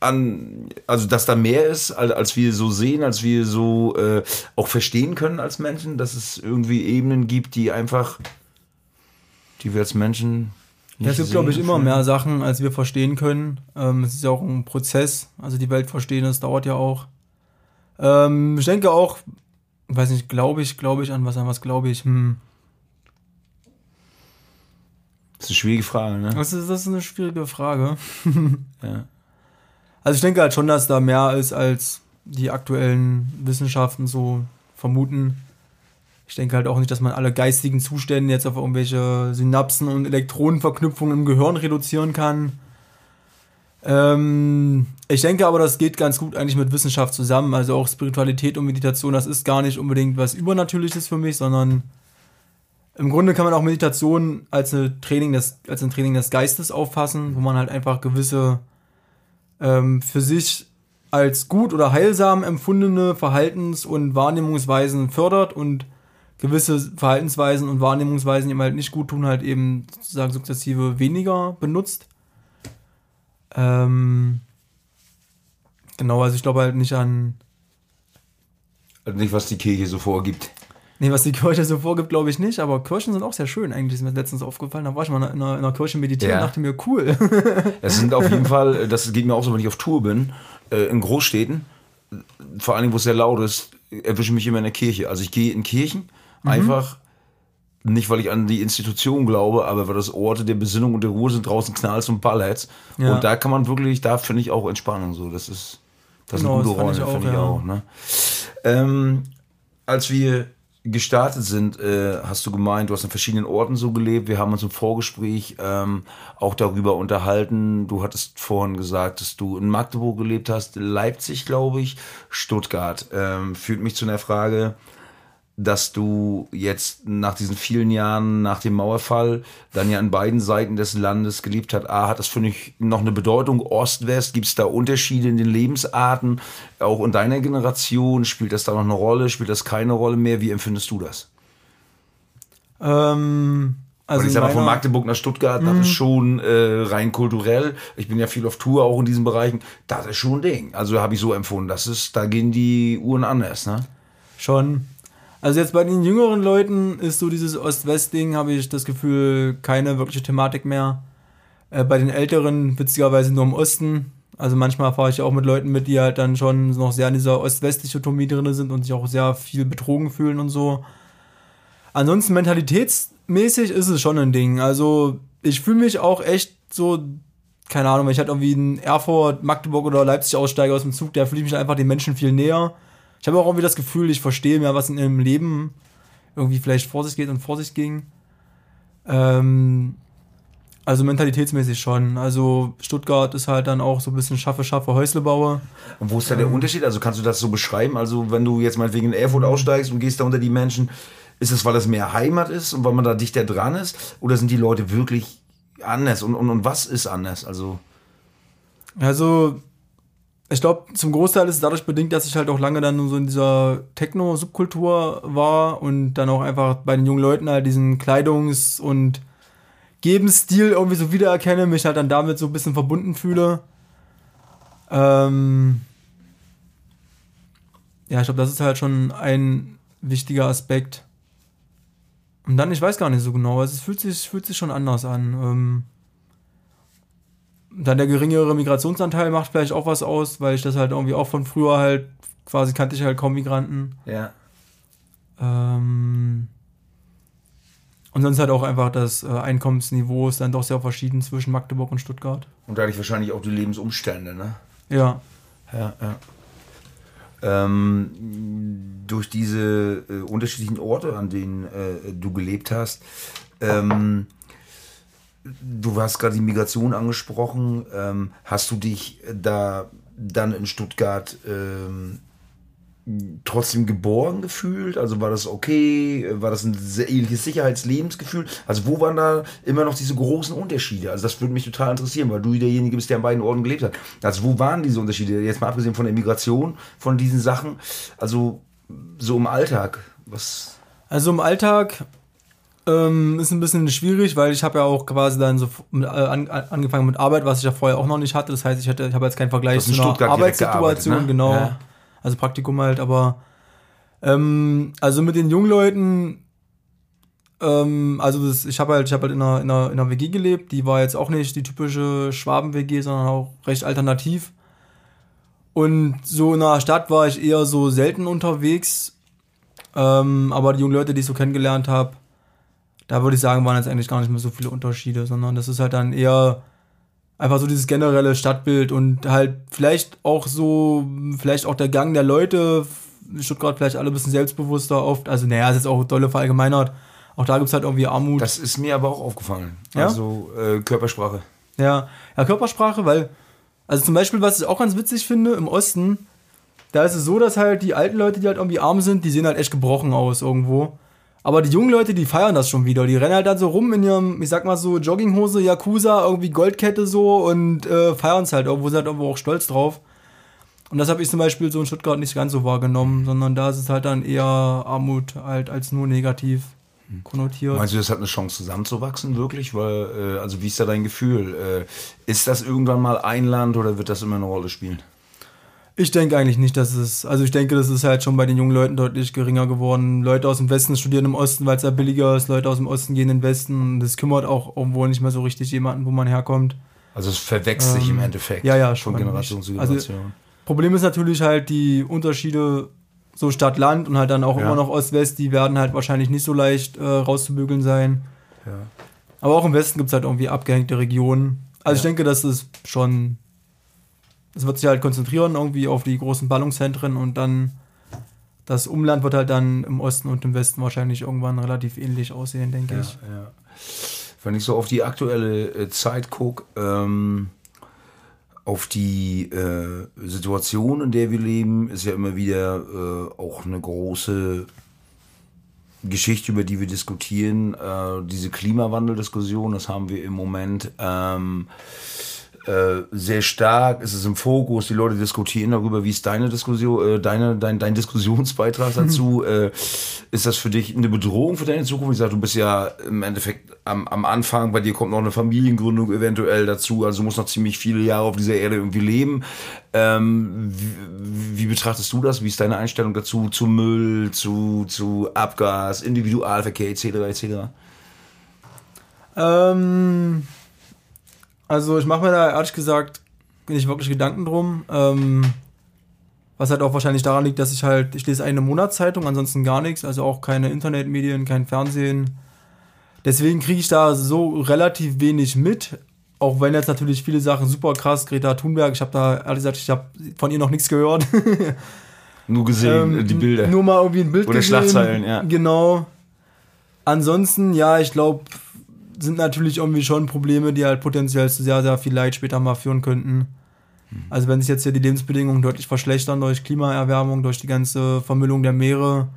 an, also dass da mehr ist, als, wir so sehen, als wir so äh, auch verstehen können als Menschen, dass es irgendwie Ebenen gibt, die einfach, die wir als Menschen Ja, es gibt, glaube ich, immer mehr Sachen, als wir verstehen können. Ähm, es ist ja auch ein Prozess. Also die Welt verstehen, das dauert ja auch. Ähm, ich denke auch, weiß nicht, glaube ich, glaube ich an was, an was glaube ich. Hm. Das ist eine schwierige Frage, ne? Das, ist, das ist eine schwierige Frage. Ja. Also ich denke halt schon, dass da mehr ist, als die aktuellen Wissenschaften so vermuten. Ich denke halt auch nicht, dass man alle geistigen Zustände jetzt auf irgendwelche Synapsen und Elektronenverknüpfungen im Gehirn reduzieren kann. Ähm, ich denke aber, das geht ganz gut eigentlich mit Wissenschaft zusammen. Also auch Spiritualität und Meditation, das ist gar nicht unbedingt was Übernatürliches für mich, sondern im Grunde kann man auch Meditation als, eine Training des, als ein Training des Geistes auffassen, wo man halt einfach gewisse ähm, für sich als gut oder heilsam empfundene Verhaltens- und Wahrnehmungsweisen fördert und gewisse Verhaltensweisen und Wahrnehmungsweisen, die ihm halt nicht gut tun, halt eben sozusagen sukzessive weniger benutzt. Ähm, genau, also ich glaube halt nicht an. Also nicht, was die Kirche so vorgibt. Nee, was die Kirche so vorgibt, glaube ich nicht, aber Kirchen sind auch sehr schön, eigentlich ist mir letztens aufgefallen. Da war ich mal in einer, in einer Kirche meditieren ja. und dachte mir, cool. Es sind auf jeden Fall, das geht mir auch so, wenn ich auf Tour bin, äh, in Großstädten, vor allem, wo es sehr laut ist, erwische ich mich immer in der Kirche. Also ich gehe in Kirchen, mhm. einfach nicht, weil ich an die Institution glaube, aber weil das Orte der Besinnung und der Ruhe sind, draußen knallt und Ballets. Ja. Und da kann man wirklich, da finde ich auch Entspannung so. Das ist, das genau, sind gute Räume, finde ich auch. Ne? Ähm, als wir gestartet sind, äh, hast du gemeint, du hast an verschiedenen Orten so gelebt. Wir haben uns im Vorgespräch ähm, auch darüber unterhalten. Du hattest vorhin gesagt, dass du in Magdeburg gelebt hast, Leipzig, glaube ich, Stuttgart. Ähm, führt mich zu einer Frage, dass du jetzt nach diesen vielen Jahren nach dem Mauerfall dann ja an beiden Seiten des Landes gelebt hast. A, hat das für dich noch eine Bedeutung? Ost-West, gibt es da Unterschiede in den Lebensarten? Auch in deiner Generation, spielt das da noch eine Rolle? Spielt das keine Rolle mehr? Wie empfindest du das? Ähm, also ich sag mal, von Magdeburg nach Stuttgart, das ist mhm. schon äh, rein kulturell. Ich bin ja viel auf Tour, auch in diesen Bereichen. Das ist schon ein Ding. Also habe ich so empfunden. Das ist, da gehen die Uhren anders, ne? Schon. Also jetzt bei den jüngeren Leuten ist so dieses Ost-West-Ding, habe ich das Gefühl, keine wirkliche Thematik mehr. Äh, bei den Älteren witzigerweise nur im Osten. Also manchmal fahre ich auch mit Leuten mit, die halt dann schon noch sehr in dieser Ost-West-Dichotomie drin sind und sich auch sehr viel betrogen fühlen und so. Ansonsten mentalitätsmäßig ist es schon ein Ding. Also ich fühle mich auch echt so, keine Ahnung, wenn ich halt irgendwie in Erfurt, Magdeburg oder Leipzig aussteige aus dem Zug, da fühle ich mich einfach den Menschen viel näher. Ich habe auch irgendwie das Gefühl, ich verstehe mehr, was in ihrem Leben irgendwie vielleicht vor sich geht und vor sich ging. Ähm, also mentalitätsmäßig schon. Also Stuttgart ist halt dann auch so ein bisschen schaffe, schaffe Häuslebauer. Und wo ist da der ähm, Unterschied? Also kannst du das so beschreiben? Also wenn du jetzt mal wegen Erfurt aussteigst und gehst da unter die Menschen, ist es, weil das mehr Heimat ist und weil man da dichter dran ist? Oder sind die Leute wirklich anders? Und, und, und was ist anders? Also, also ich glaube, zum Großteil ist es dadurch bedingt, dass ich halt auch lange dann so in dieser Techno-Subkultur war und dann auch einfach bei den jungen Leuten halt diesen Kleidungs- und Gebensstil irgendwie so wiedererkenne, mich halt dann damit so ein bisschen verbunden fühle. Ähm ja, ich glaube, das ist halt schon ein wichtiger Aspekt. Und dann, ich weiß gar nicht so genau, also es fühlt sich, fühlt sich schon anders an. Ähm dann der geringere Migrationsanteil macht vielleicht auch was aus, weil ich das halt irgendwie auch von früher halt, quasi kannte ich halt kaum Migranten. Ja. Ähm, und sonst halt auch einfach das äh, Einkommensniveau ist dann doch sehr verschieden zwischen Magdeburg und Stuttgart. Und dadurch wahrscheinlich auch die Lebensumstände, ne? Ja. Ja, ja. Ähm, durch diese äh, unterschiedlichen Orte, an denen äh, du gelebt hast, ähm, Du hast gerade die Migration angesprochen. Ähm, hast du dich da dann in Stuttgart ähm, trotzdem geborgen gefühlt? Also war das okay? War das ein ähnliches Sicherheitslebensgefühl? Also wo waren da immer noch diese großen Unterschiede? Also das würde mich total interessieren, weil du derjenige bist, der an beiden Orten gelebt hat. Also wo waren diese Unterschiede? Jetzt mal abgesehen von der Migration, von diesen Sachen. Also so im Alltag. Was? Also im Alltag ähm, ist ein bisschen schwierig, weil ich habe ja auch quasi dann so mit, äh, an, angefangen mit Arbeit, was ich ja vorher auch noch nicht hatte. Das heißt, ich, hatte, ich habe jetzt keinen Vergleich zu einer Arbeitssituation, ne? genau. Ja. Also Praktikum halt, aber ähm, also mit den jungen Leuten, ähm, also das, ich habe halt, ich habe halt in einer, in, einer, in einer WG gelebt, die war jetzt auch nicht die typische Schwaben-WG, sondern auch recht alternativ. Und so in einer Stadt war ich eher so selten unterwegs. Ähm, aber die jungen Leute, die ich so kennengelernt habe, da würde ich sagen, waren jetzt eigentlich gar nicht mehr so viele Unterschiede, sondern das ist halt dann eher einfach so dieses generelle Stadtbild und halt vielleicht auch so, vielleicht auch der Gang der Leute, Stuttgart vielleicht alle ein bisschen selbstbewusster oft, also naja, ist jetzt auch dolle verallgemeinert, auch da gibt es halt irgendwie Armut. Das ist mir aber auch aufgefallen, ja? also äh, Körpersprache. Ja, ja, Körpersprache, weil, also zum Beispiel, was ich auch ganz witzig finde, im Osten, da ist es so, dass halt die alten Leute, die halt irgendwie arm sind, die sehen halt echt gebrochen aus irgendwo. Aber die jungen Leute, die feiern das schon wieder. Die rennen halt dann so rum in ihrem, ich sag mal so, Jogginghose, Yakuza, irgendwie Goldkette so und äh, feiern es halt irgendwo, sind halt irgendwo auch stolz drauf. Und das habe ich zum Beispiel so in Stuttgart nicht ganz so wahrgenommen, sondern da ist es halt dann eher Armut halt als nur negativ konnotiert. Meinst du, das hat eine Chance zusammenzuwachsen, wirklich? Weil, äh, also wie ist da dein Gefühl? Äh, ist das irgendwann mal ein Land oder wird das immer eine Rolle spielen? Ich denke eigentlich nicht, dass es, also ich denke, das ist halt schon bei den jungen Leuten deutlich geringer geworden. Leute aus dem Westen studieren im Osten, weil es da billiger ist, Leute aus dem Osten gehen in den Westen. Das kümmert auch irgendwo nicht mehr so richtig jemanden, wo man herkommt. Also es verwechselt ähm, sich im Endeffekt ja, ja, von Generation zu Generation. Also, Problem ist natürlich halt die Unterschiede so Stadt-Land und halt dann auch ja. immer noch Ost-West, die werden halt wahrscheinlich nicht so leicht äh, rauszubügeln sein. Ja. Aber auch im Westen gibt es halt irgendwie abgehängte Regionen. Also ja. ich denke, das ist schon es wird sich halt konzentrieren irgendwie auf die großen Ballungszentren und dann das Umland wird halt dann im Osten und im Westen wahrscheinlich irgendwann relativ ähnlich aussehen, denke ja, ich. Ja. Wenn ich so auf die aktuelle äh, Zeit gucke, ähm, auf die äh, Situation, in der wir leben, ist ja immer wieder äh, auch eine große Geschichte, über die wir diskutieren. Äh, diese Klimawandeldiskussion, das haben wir im Moment. Ähm, äh, sehr stark, ist es im Fokus, die Leute diskutieren darüber, wie ist deine Diskussion, äh, deine, dein, dein Diskussionsbeitrag dazu? äh, ist das für dich eine Bedrohung für deine Zukunft? Ich sage, du bist ja im Endeffekt am, am Anfang, bei dir kommt noch eine Familiengründung eventuell dazu, also du musst noch ziemlich viele Jahre auf dieser Erde irgendwie leben. Ähm, wie, wie, betrachtest du das? Wie ist deine Einstellung dazu, zu Müll, zu, zu Abgas, Individualverkehr etc. etc.? Ähm also ich mache mir da ehrlich gesagt nicht wirklich Gedanken drum. Ähm, was halt auch wahrscheinlich daran liegt, dass ich halt, ich lese eine Monatszeitung, ansonsten gar nichts, also auch keine Internetmedien, kein Fernsehen. Deswegen kriege ich da so relativ wenig mit. Auch wenn jetzt natürlich viele Sachen super krass, Greta Thunberg, ich habe da ehrlich gesagt, ich habe von ihr noch nichts gehört. nur gesehen, ähm, die Bilder. Nur mal irgendwie ein Bild Oder gesehen. Schlagzeilen, ja. Genau. Ansonsten, ja, ich glaube, sind natürlich irgendwie schon Probleme, die halt potenziell zu sehr, sehr viel Leid später mal führen könnten. Hm. Also wenn sich jetzt hier die Lebensbedingungen deutlich verschlechtern durch Klimaerwärmung, durch die ganze Vermüllung der Meere,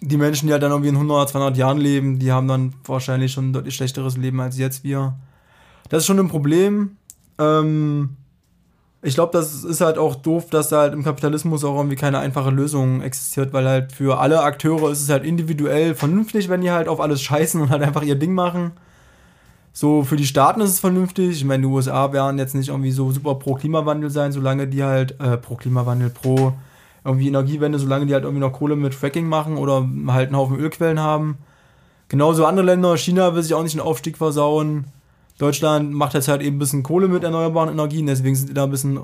die Menschen, die halt dann irgendwie in 100, 200 Jahren leben, die haben dann wahrscheinlich schon ein deutlich schlechteres Leben als jetzt wir. Das ist schon ein Problem. Ähm, ich glaube, das ist halt auch doof, dass da halt im Kapitalismus auch irgendwie keine einfache Lösung existiert, weil halt für alle Akteure ist es halt individuell vernünftig, wenn die halt auf alles scheißen und halt einfach ihr Ding machen. So, für die Staaten ist es vernünftig. Ich meine, die USA werden jetzt nicht irgendwie so super pro Klimawandel sein, solange die halt, äh, pro Klimawandel, pro irgendwie Energiewende, solange die halt irgendwie noch Kohle mit Fracking machen oder halt einen Haufen Ölquellen haben. Genauso andere Länder, China will sich auch nicht den Aufstieg versauen. Deutschland macht jetzt halt eben ein bisschen Kohle mit erneuerbaren Energien, deswegen sind die da ein bisschen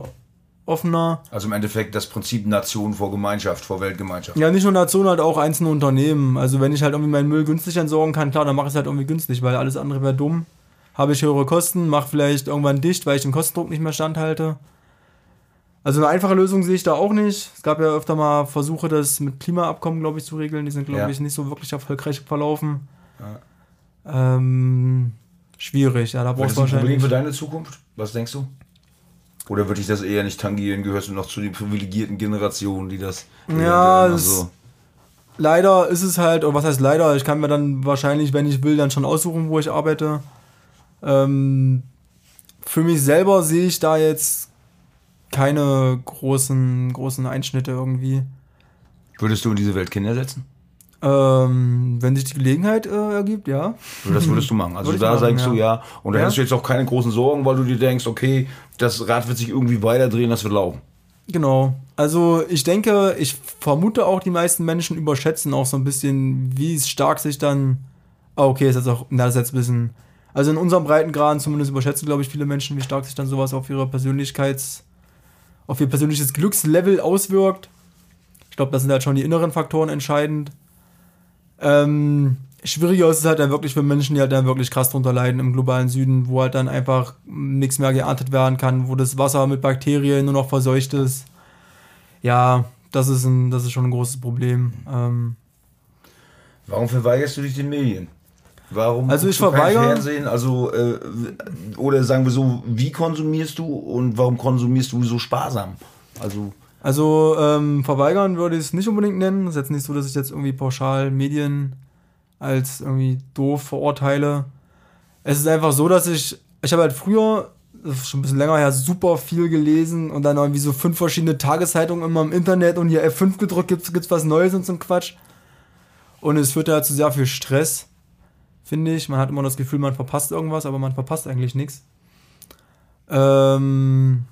offener. Also im Endeffekt das Prinzip Nation vor Gemeinschaft, vor Weltgemeinschaft. Ja, nicht nur Nation, halt auch einzelne Unternehmen. Also wenn ich halt irgendwie meinen Müll günstig entsorgen kann, klar, dann mache ich es halt irgendwie günstig, weil alles andere wäre dumm. Habe ich höhere Kosten, mache vielleicht irgendwann dicht, weil ich den Kostendruck nicht mehr standhalte. Also eine einfache Lösung sehe ich da auch nicht. Es gab ja öfter mal Versuche, das mit Klimaabkommen, glaube ich, zu regeln. Die sind, glaube ja. ich, nicht so wirklich erfolgreich verlaufen. Ja. Ähm, schwierig. Ja, da brauchst du wahrscheinlich. Problem für deine Zukunft? Was denkst du? Oder würde ich das eher nicht tangieren? Gehörst du noch zu den privilegierten Generationen, die das. Ja, das leider ist es halt, oder was heißt leider? Ich kann mir dann wahrscheinlich, wenn ich will, dann schon aussuchen, wo ich arbeite. Ähm, für mich selber sehe ich da jetzt keine großen, großen Einschnitte irgendwie. Würdest du in diese Welt Kinder setzen? Ähm, wenn sich die Gelegenheit äh, ergibt, ja. Das würdest du machen. Also da machen, sagst ja. du ja. Und da ja. hättest du jetzt auch keine großen Sorgen, weil du dir denkst, okay, das Rad wird sich irgendwie weiterdrehen, das wird laufen. Genau. Also ich denke, ich vermute auch, die meisten Menschen überschätzen auch so ein bisschen, wie stark sich dann. Oh, okay, ist jetzt auch, na, das ist jetzt ein bisschen. Also in unserem Breitengraden zumindest überschätzen, glaube ich, viele Menschen, wie stark sich dann sowas auf ihre Persönlichkeits, auf ihr persönliches Glückslevel auswirkt. Ich glaube, das sind halt schon die inneren Faktoren entscheidend. Ähm, schwieriger ist es halt dann wirklich für Menschen, die halt dann wirklich krass drunter leiden im globalen Süden, wo halt dann einfach nichts mehr geerntet werden kann, wo das Wasser mit Bakterien nur noch verseucht ist. Ja, das ist, ein, das ist schon ein großes Problem. Ähm, Warum verweigerst du dich den Medien? Warum also ich verweigere Fernsehen? Also äh, oder sagen wir so, wie konsumierst du und warum konsumierst du so sparsam? Also also ähm, verweigern würde ich es nicht unbedingt nennen. Es ist jetzt nicht so, dass ich jetzt irgendwie pauschal Medien als irgendwie doof verurteile. Es ist einfach so, dass ich, ich habe halt früher, das ist schon ein bisschen länger her, super viel gelesen und dann irgendwie so fünf verschiedene Tageszeitungen immer im Internet und hier F5 gedrückt, gibt's, gibt's was Neues und so ein Quatsch. Und es führt halt zu sehr viel Stress, finde ich. Man hat immer das Gefühl, man verpasst irgendwas, aber man verpasst eigentlich nichts. Ähm,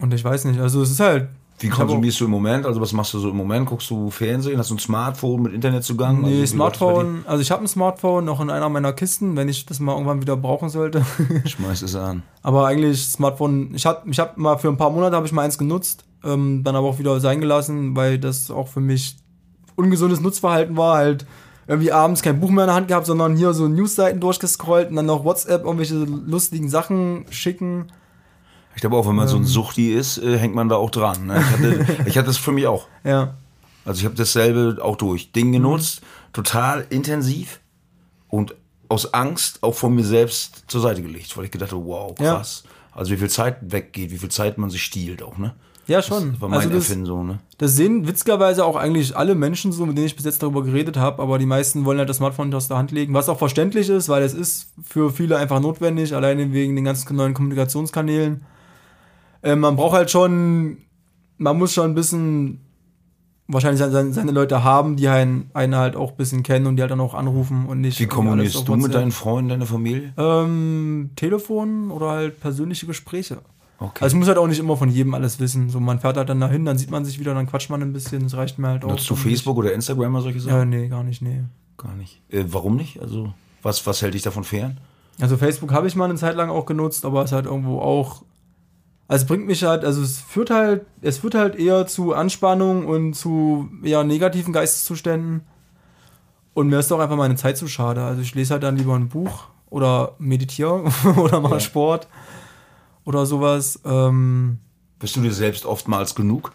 und ich weiß nicht, also es ist halt. Wie konsumierst du im Moment? Also was machst du so im Moment? Guckst du Fernsehen? Hast du ein Smartphone mit Internetzugang? Nee, also? Smartphone. Also ich habe ein Smartphone noch in einer meiner Kisten, wenn ich das mal irgendwann wieder brauchen sollte. Schmeiß es an. aber eigentlich Smartphone. Ich habe ich hab mal für ein paar Monate habe ich mal eins genutzt, ähm, dann aber auch wieder sein gelassen, weil das auch für mich ungesundes Nutzverhalten war. Halt irgendwie abends kein Buch mehr in der Hand gehabt, sondern hier so Newsseiten durchgescrollt und dann noch WhatsApp irgendwelche lustigen Sachen schicken. Ich glaube auch, wenn man so ein Suchti ist, äh, hängt man da auch dran. Ne? Ich, hatte, ich hatte das für mich auch. Ja. Also ich habe dasselbe auch durch. Ding genutzt, total intensiv und aus Angst auch von mir selbst zur Seite gelegt, weil ich gedacht habe, wow, Ja. krass. Also wie viel Zeit weggeht, wie viel Zeit man sich stiehlt auch, ne? Ja, schon. Das war mein also das, Erfinden so, ne? Das sehen witzigerweise auch eigentlich alle Menschen so, mit denen ich bis jetzt darüber geredet habe, aber die meisten wollen halt das Smartphone aus der Hand legen, was auch verständlich ist, weil es ist für viele einfach notwendig, alleine wegen den ganzen neuen Kommunikationskanälen. Ähm, man braucht halt schon, man muss schon ein bisschen wahrscheinlich seine, seine Leute haben, die einen, einen halt auch ein bisschen kennen und die halt dann auch anrufen und nicht. Wie kommunizierst du mit deinen Freunden, deiner Familie? Ähm, Telefon oder halt persönliche Gespräche. Okay. Also ich muss halt auch nicht immer von jedem alles wissen. So, man fährt halt dann dahin, dann sieht man sich wieder, dann quatscht man ein bisschen. Das reicht mir halt auch. Nutzt du Facebook oder Instagram oder solche Sachen? Ja, nee, gar nicht, nee. Gar nicht. Äh, warum nicht? Also was, was hält dich davon fern? Also Facebook habe ich mal eine Zeit lang auch genutzt, aber es halt irgendwo auch. Also es bringt mich halt, also es führt halt, es führt halt eher zu Anspannung und zu eher negativen Geisteszuständen. Und mir ist auch einfach meine Zeit zu schade. Also ich lese halt dann lieber ein Buch oder meditiere oder mache Ja. Sport oder sowas. Ähm, Bist du dir selbst oftmals genug?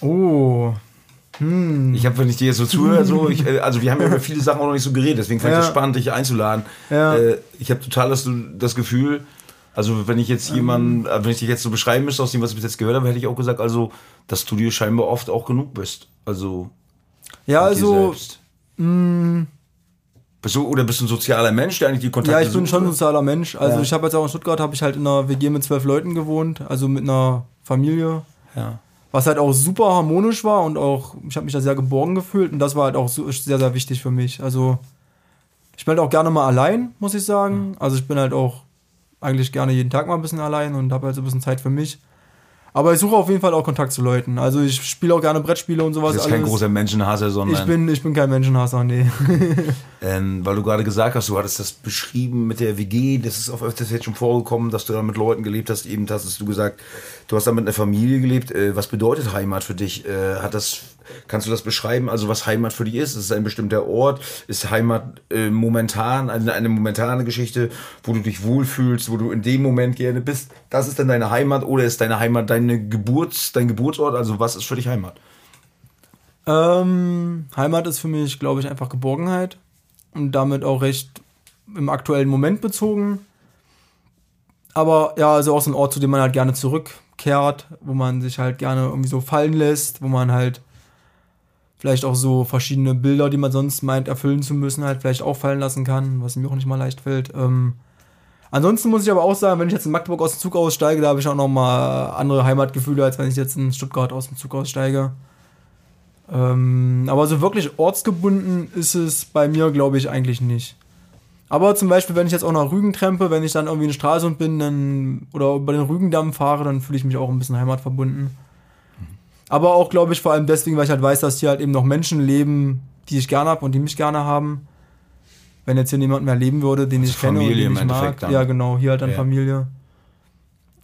oh, Ich habe, wenn ich dir jetzt so zuhöre, so, ich, also wir haben ja über viele Sachen auch noch nicht so geredet, deswegen fand ich Ja. das spannend, dich einzuladen. Ja. Äh, ich habe total das, das Gefühl, also wenn ich jetzt jemanden, äh, wenn ich dich jetzt so beschreiben müsste aus dem, was ich bis jetzt gehört habe, hätte ich auch gesagt, also, dass du dir scheinbar oft auch genug bist. Also ja, also selbst. Bist du, oder bist du ein sozialer Mensch, der eigentlich die Kontakte Ja, ich bin schon ein sozialer Mensch. Also Ja. ich habe jetzt auch in Stuttgart, habe ich halt in einer WG mit zwölf Leuten gewohnt, also mit einer Familie, Ja. was halt auch super harmonisch war und auch, ich habe mich da sehr geborgen gefühlt und das war halt auch so, sehr, sehr wichtig für mich. Also ich bin halt auch gerne mal allein, muss ich sagen. Also ich bin halt auch eigentlich gerne jeden Tag mal ein bisschen allein und habe halt so ein bisschen Zeit für mich. Aber ich suche auf jeden Fall auch Kontakt zu Leuten. Also ich spiele auch gerne Brettspiele und sowas. Du bist kein alles. großer Menschenhasser, sondern ich bin, ich bin kein Menschenhasser, nee. Ähm, weil du gerade gesagt hast, du hattest das beschrieben mit der WG, das ist auch öfters jetzt schon vorgekommen, dass du da mit Leuten gelebt hast. Eben hast du gesagt, du hast da mit einer Familie gelebt. Äh, was bedeutet Heimat für dich? Äh, hat das, kannst du das beschreiben? Also was Heimat für dich ist? Ist es ein bestimmter Ort? Ist Heimat äh, momentan eine, eine momentane Geschichte, wo du dich wohlfühlst, wo du in dem Moment gerne bist? Das ist dann deine Heimat oder ist deine Heimat deine Geburts, dein Geburtsort? Also was ist für dich Heimat? Ähm, Heimat ist für mich, glaube ich, einfach Geborgenheit und damit auch recht im aktuellen Moment bezogen. Aber ja, also auch so ein Ort, zu dem man halt gerne zurückkehrt, wo man sich halt gerne irgendwie so fallen lässt, wo man halt vielleicht auch so verschiedene Bilder, die man sonst meint, erfüllen zu müssen, halt vielleicht auch fallen lassen kann, was mir auch nicht mal leicht fällt. Ähm, ansonsten muss ich aber auch sagen, wenn ich jetzt in Magdeburg aus dem Zug aussteige, da habe ich auch noch mal andere Heimatgefühle, als wenn ich jetzt in Stuttgart aus dem Zug aussteige. Ähm, aber so wirklich ortsgebunden ist es bei mir, glaube ich, eigentlich nicht. Aber zum Beispiel, wenn ich jetzt auch nach Rügen trempe, wenn ich dann irgendwie in Stralsund bin dann, oder über den Rügendamm fahre, dann fühle ich mich auch ein bisschen heimatverbunden. Aber auch, glaube ich, vor allem deswegen, weil ich halt weiß, dass hier halt eben noch Menschen leben, die ich gerne habe und die mich gerne haben. Wenn jetzt hier niemand mehr leben würde, den ich kenne und den im ich mag. Endeffekt dann. Ja, genau, hier halt dann Ja. Familie.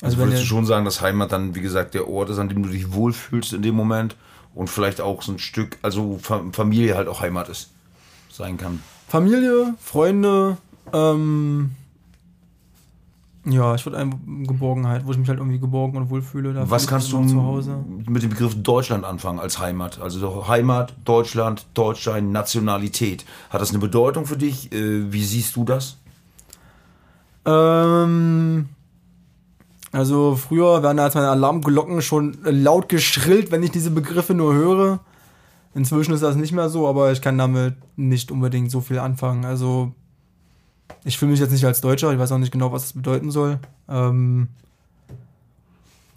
Also, Also würdest du schon sagen, dass Heimat dann, wie gesagt, der Ort ist, an dem du dich wohlfühlst in dem Moment und vielleicht auch so ein Stück, also Fa- Familie halt auch Heimat ist, sein kann. Familie, Freunde, ähm, ja, ich würde einfach Geborgenheit, wo ich mich halt irgendwie geborgen und wohlfühle. Da Was kannst du immer zu Hause? mit dem Begriff Deutschland anfangen als Heimat? Also so Heimat, Deutschland, Deutschsein, Nationalität. Hat das eine Bedeutung für dich? Äh, Wie siehst du das? Ähm, also früher werden als meine Alarmglocken schon laut geschrillt, wenn ich diese Begriffe nur höre. Inzwischen ist das nicht mehr so, aber ich kann damit nicht unbedingt so viel anfangen. Also ich fühle mich jetzt nicht als Deutscher, ich weiß auch nicht genau, was das bedeuten soll. Ähm,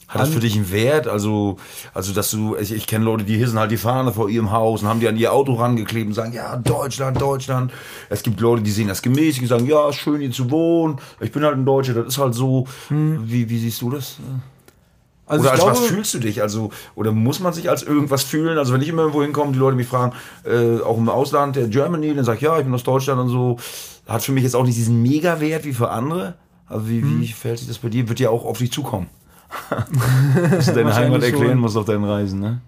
Hat das für dich einen Wert? Also, also dass du, ich, ich kenne Leute, die hissen halt die Fahne vor ihrem Haus und haben die an ihr Auto rangeklebt und sagen, ja, Deutschland, Deutschland. Es gibt Leute, die sehen das gemäßigt und sagen, ja, ist schön hier zu wohnen. Ich bin halt ein Deutscher, das ist halt so. Wie, wie siehst du das? Also oder als was glaube- fühlst du dich? Also, oder muss man sich als irgendwas fühlen? Also, wenn ich immer irgendwo hinkomme, die Leute mich fragen, äh, auch im Ausland, der Germany, dann sag ich, ja, ich bin aus Deutschland und so. Hat für mich jetzt auch nicht diesen Mega-Wert wie für andere. Also, wie, Hm. wie verhält sich das bei dir? Wird ja auch auf dich zukommen. Dass du deine Heimat erklären schon. musst auf deinen Reisen, ne?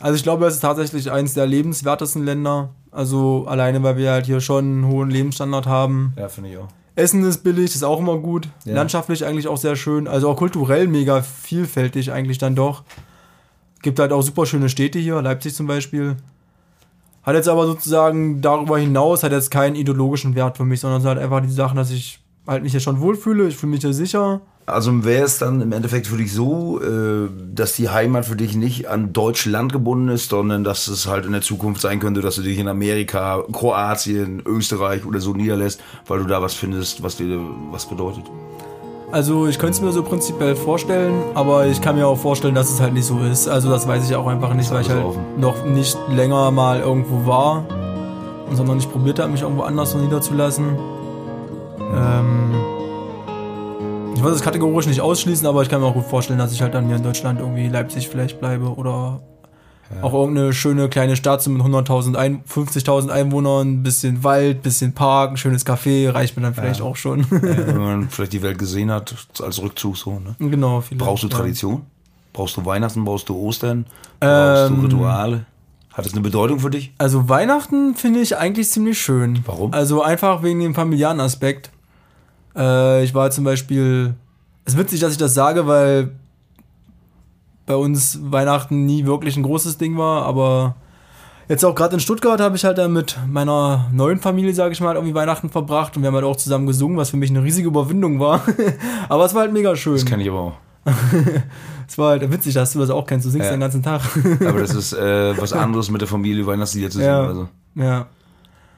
Also ich glaube, es ist tatsächlich eines der lebenswertesten Länder. Also alleine, weil wir halt hier schon einen hohen Lebensstandard haben. Ja, finde ich auch. Essen ist billig, ist auch immer gut. Ja. Landschaftlich eigentlich auch sehr schön. Also auch kulturell mega vielfältig eigentlich dann doch. Gibt halt auch super schöne Städte hier, Leipzig zum Beispiel. Hat jetzt aber sozusagen darüber hinaus hat jetzt keinen ideologischen Wert für mich, sondern es sind halt einfach die Sachen, dass ich halt mich hier schon wohlfühle, ich fühle mich hier sicher. Also wäre es dann im Endeffekt für dich so, äh, dass die Heimat für dich nicht an Deutschland gebunden ist, sondern dass es halt in der Zukunft sein könnte, dass du dich in Amerika, Kroatien, Österreich oder so niederlässt, weil du da was findest, was dir was bedeutet. Also ich könnte es mir so prinzipiell vorstellen, aber ich kann mir auch vorstellen, dass es halt nicht so ist. Also das weiß ich auch einfach nicht, weil ich halt offen. noch nicht länger mal irgendwo war und sondern nicht probiert habe, mich irgendwo anders so niederzulassen. Ähm, ich wollte es kategorisch nicht ausschließen, aber ich kann mir auch gut vorstellen, dass ich halt dann hier in Deutschland irgendwie Leipzig vielleicht bleibe oder auch irgendeine schöne kleine Stadt so mit 100.000, ein, 50.000 Einwohnern, ein bisschen Wald, bisschen Park, ein schönes Café, reicht mir dann vielleicht auch schon. Ja, wenn man vielleicht die Welt gesehen hat, als Rückzug so. Ne? genau. Vielleicht, Brauchst du ja. Tradition? Brauchst du Weihnachten? Brauchst du Ostern? Brauchst Ähm, du Rituale? Hat das eine Bedeutung für dich? Also Weihnachten finde ich eigentlich ziemlich schön. Warum? Also einfach wegen dem familiären Aspekt. Äh, ich war zum Beispiel. Es ist witzig, dass ich das sage, weil bei uns Weihnachten nie wirklich ein großes Ding war, aber jetzt auch gerade in Stuttgart habe ich halt dann mit meiner neuen Familie, sage ich mal, irgendwie Weihnachten verbracht und wir haben halt auch zusammen gesungen, was für mich eine riesige Überwindung war. aber es war halt mega schön. Das kenne ich aber auch. Es war halt witzig, dass du das auch kennst. Du singst Ja. den ganzen Tag. Aber das ist äh, was anderes mit der Familie Weihnachtslieder zu singen. Ja. Also. ja.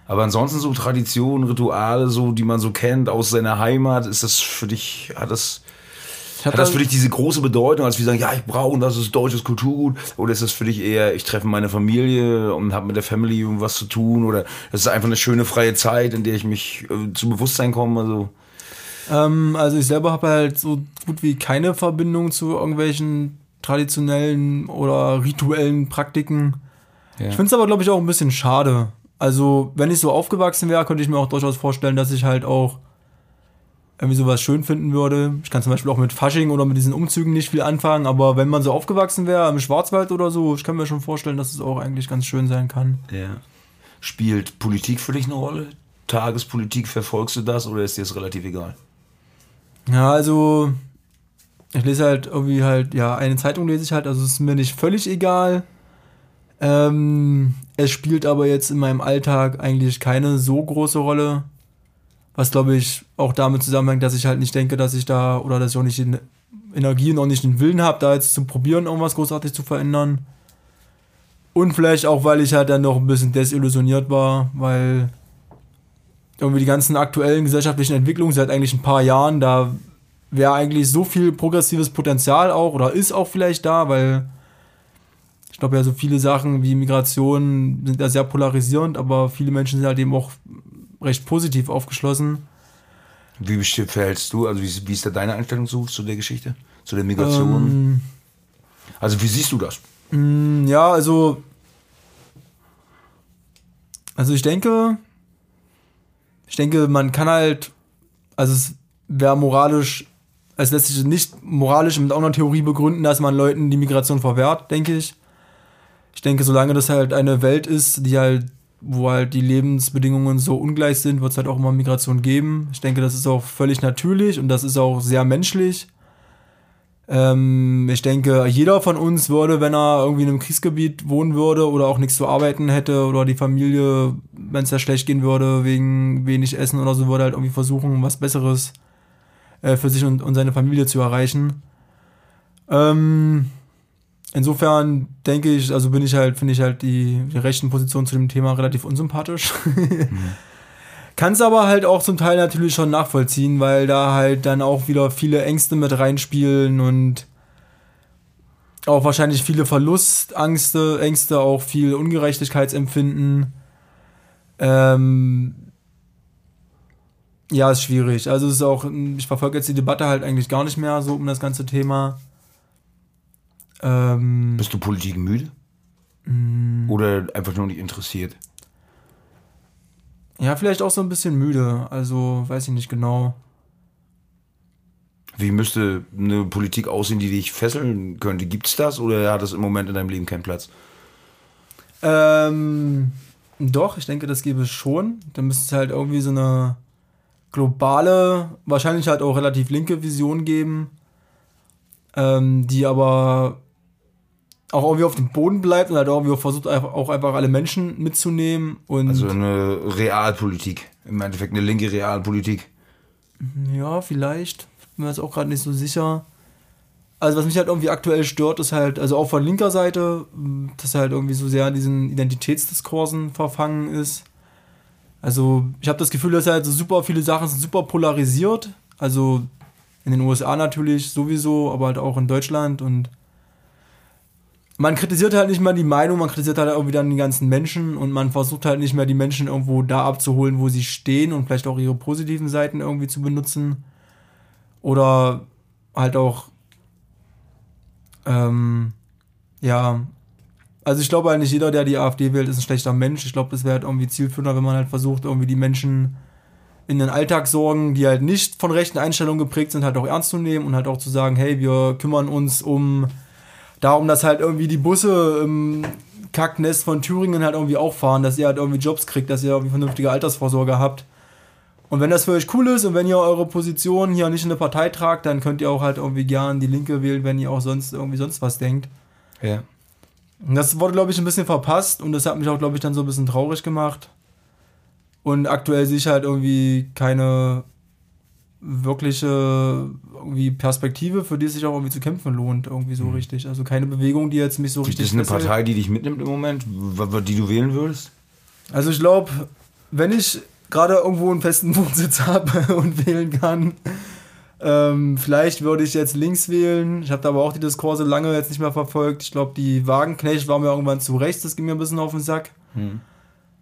Aber ansonsten so Traditionen, Rituale, so die man so kennt aus seiner Heimat, ist das für dich, hat das, hat das da- für dich diese große Bedeutung, als wir sagen, ja, ich brauche und das ist deutsches Kulturgut? Oder ist das für dich eher, ich treffe meine Familie und habe mit der Family irgendwas zu tun? Oder das ist einfach eine schöne freie Zeit, in der ich mich äh, zu Bewusstsein komme? Also, Ähm, also ich selber habe halt so gut wie keine Verbindung zu irgendwelchen traditionellen oder rituellen Praktiken. Ja. Ich finde es aber, glaube ich, auch ein bisschen schade. Also, wenn ich so aufgewachsen wäre, könnte ich mir auch durchaus vorstellen, dass ich halt auch irgendwie sowas schön finden würde. Ich kann zum Beispiel auch mit Fasching oder mit diesen Umzügen nicht viel anfangen, aber wenn man so aufgewachsen wäre, im Schwarzwald oder so, ich kann mir schon vorstellen, dass es auch eigentlich ganz schön sein kann. ja. Spielt Politik für dich eine Rolle? Tagespolitik, verfolgst du das oder ist dir das relativ egal? Ja, also ich lese halt irgendwie halt, ja, eine Zeitung lese ich halt, also ist mir nicht völlig egal. Ähm, es spielt aber jetzt in meinem Alltag eigentlich keine so große Rolle. Was glaube ich auch damit zusammenhängt, dass ich halt nicht denke, dass ich da oder dass ich auch nicht die Energie und auch nicht den Willen habe, da jetzt zu probieren, irgendwas großartig zu verändern. Und vielleicht auch, weil ich halt dann noch ein bisschen desillusioniert war, weil irgendwie die ganzen aktuellen gesellschaftlichen Entwicklungen seit eigentlich ein paar Jahren, da wäre eigentlich so viel progressives Potenzial auch oder ist auch vielleicht da, weil ich glaube ja so viele Sachen wie Migration sind ja sehr polarisierend, aber viele Menschen sind halt eben auch recht positiv aufgeschlossen. Wie verhältst du, also wie, ist- wie ist da deine Einstellung zu, zu der Geschichte? Zu der Migration? Ähm, Also wie siehst du das? Mm, Ja, also. Also ich denke. Ich denke, man kann halt. Also es wäre moralisch. Es lässt sich nicht moralisch mit einer Theorie begründen, dass man Leuten die Migration verwehrt, denke ich. Ich denke, solange das halt eine Welt ist, die halt, wo halt die Lebensbedingungen so ungleich sind, wird es halt auch immer Migration geben. Ich denke, das ist auch völlig natürlich und das ist auch sehr menschlich. Ähm, ich denke, jeder von uns würde, wenn er irgendwie in einem Kriegsgebiet wohnen würde oder auch nichts zu arbeiten hätte oder die Familie, wenn es da schlecht gehen würde, wegen wenig Essen oder so, würde halt irgendwie versuchen, was Besseres äh, für sich und, und seine Familie zu erreichen. Ähm, insofern denke ich, also bin ich halt, finde ich halt die, die rechten Position zu dem Thema relativ unsympathisch. mhm. Kann es aber halt auch zum Teil natürlich schon nachvollziehen, weil da halt dann auch wieder viele Ängste mit reinspielen und auch wahrscheinlich viele Verlustängste, Ängste, auch viel Ungerechtigkeitsempfinden. Ähm, ja, ist schwierig. Also es ist auch, ich verfolge jetzt die Debatte halt eigentlich gar nicht mehr so um das ganze Thema. Ähm, Bist du Politik müde? Mm. Oder einfach nur nicht interessiert? Ja, vielleicht auch so ein bisschen müde. Also weiß ich nicht genau. Wie müsste eine Politik aussehen, die dich fesseln könnte? Gibt es das oder hat das im Moment in deinem Leben keinen Platz? Ähm, doch, ich denke, das gäbe es schon. Da müsste es halt irgendwie so eine globale, wahrscheinlich halt auch relativ linke Vision geben, ähm, die aber auch irgendwie auf dem Boden bleibt und halt irgendwie versucht auch einfach alle Menschen mitzunehmen. Und also eine Realpolitik, im Endeffekt eine linke Realpolitik. Ja, vielleicht bin mir jetzt auch gerade nicht so sicher. Also was mich halt irgendwie aktuell stört, ist halt, also auch von linker Seite, dass er halt irgendwie so sehr in diesen Identitätsdiskursen verfangen ist. Also ich habe das Gefühl, dass halt so super viele Sachen sind super polarisiert. Also in den USA natürlich sowieso, aber halt auch in Deutschland und man kritisiert halt nicht mehr die Meinung, man kritisiert halt irgendwie dann die ganzen Menschen und man versucht halt nicht mehr die Menschen irgendwo da abzuholen, wo sie stehen und vielleicht auch ihre positiven Seiten irgendwie zu benutzen. Oder halt auch, ähm, ja, also ich glaube eigentlich, jeder, der die AfD wählt, ist ein schlechter Mensch. Ich glaube, das wäre halt irgendwie zielführender, wenn man halt versucht, irgendwie die Menschen in den Alltagssorgen, die halt nicht von rechten Einstellungen geprägt sind, halt auch ernst zu nehmen und halt auch zu sagen, hey, wir kümmern uns um darum, dass halt irgendwie die Busse im Kacknest von Thüringen halt irgendwie auch fahren, dass ihr halt irgendwie Jobs kriegt, dass ihr irgendwie vernünftige Altersvorsorge habt. Und wenn das für euch cool ist und wenn ihr eure Position hier nicht in eine Partei tragt, dann könnt ihr auch halt irgendwie gern die Linke wählen, wenn ihr auch sonst irgendwie sonst was denkt. Ja. Und das wurde, glaube ich, ein bisschen verpasst und das hat mich auch, glaube ich, dann so ein bisschen traurig gemacht. Und aktuell sehe ich halt irgendwie keine wirkliche irgendwie Perspektive, für die es sich auch irgendwie zu kämpfen lohnt, irgendwie so mhm. richtig. Also keine Bewegung, die jetzt mich so richtig. Ist das eine Partei, die dich mitnimmt im Moment, die du wählen würdest? Also ich glaube, wenn ich gerade irgendwo einen festen Wohnsitz habe und wählen kann. Ähm, vielleicht würde ich jetzt links wählen. Ich habe da aber auch die Diskurse lange jetzt nicht mehr verfolgt. Ich glaube, die Wagenknecht war mir irgendwann zu rechts, das ging mir ein bisschen auf den Sack. Hm.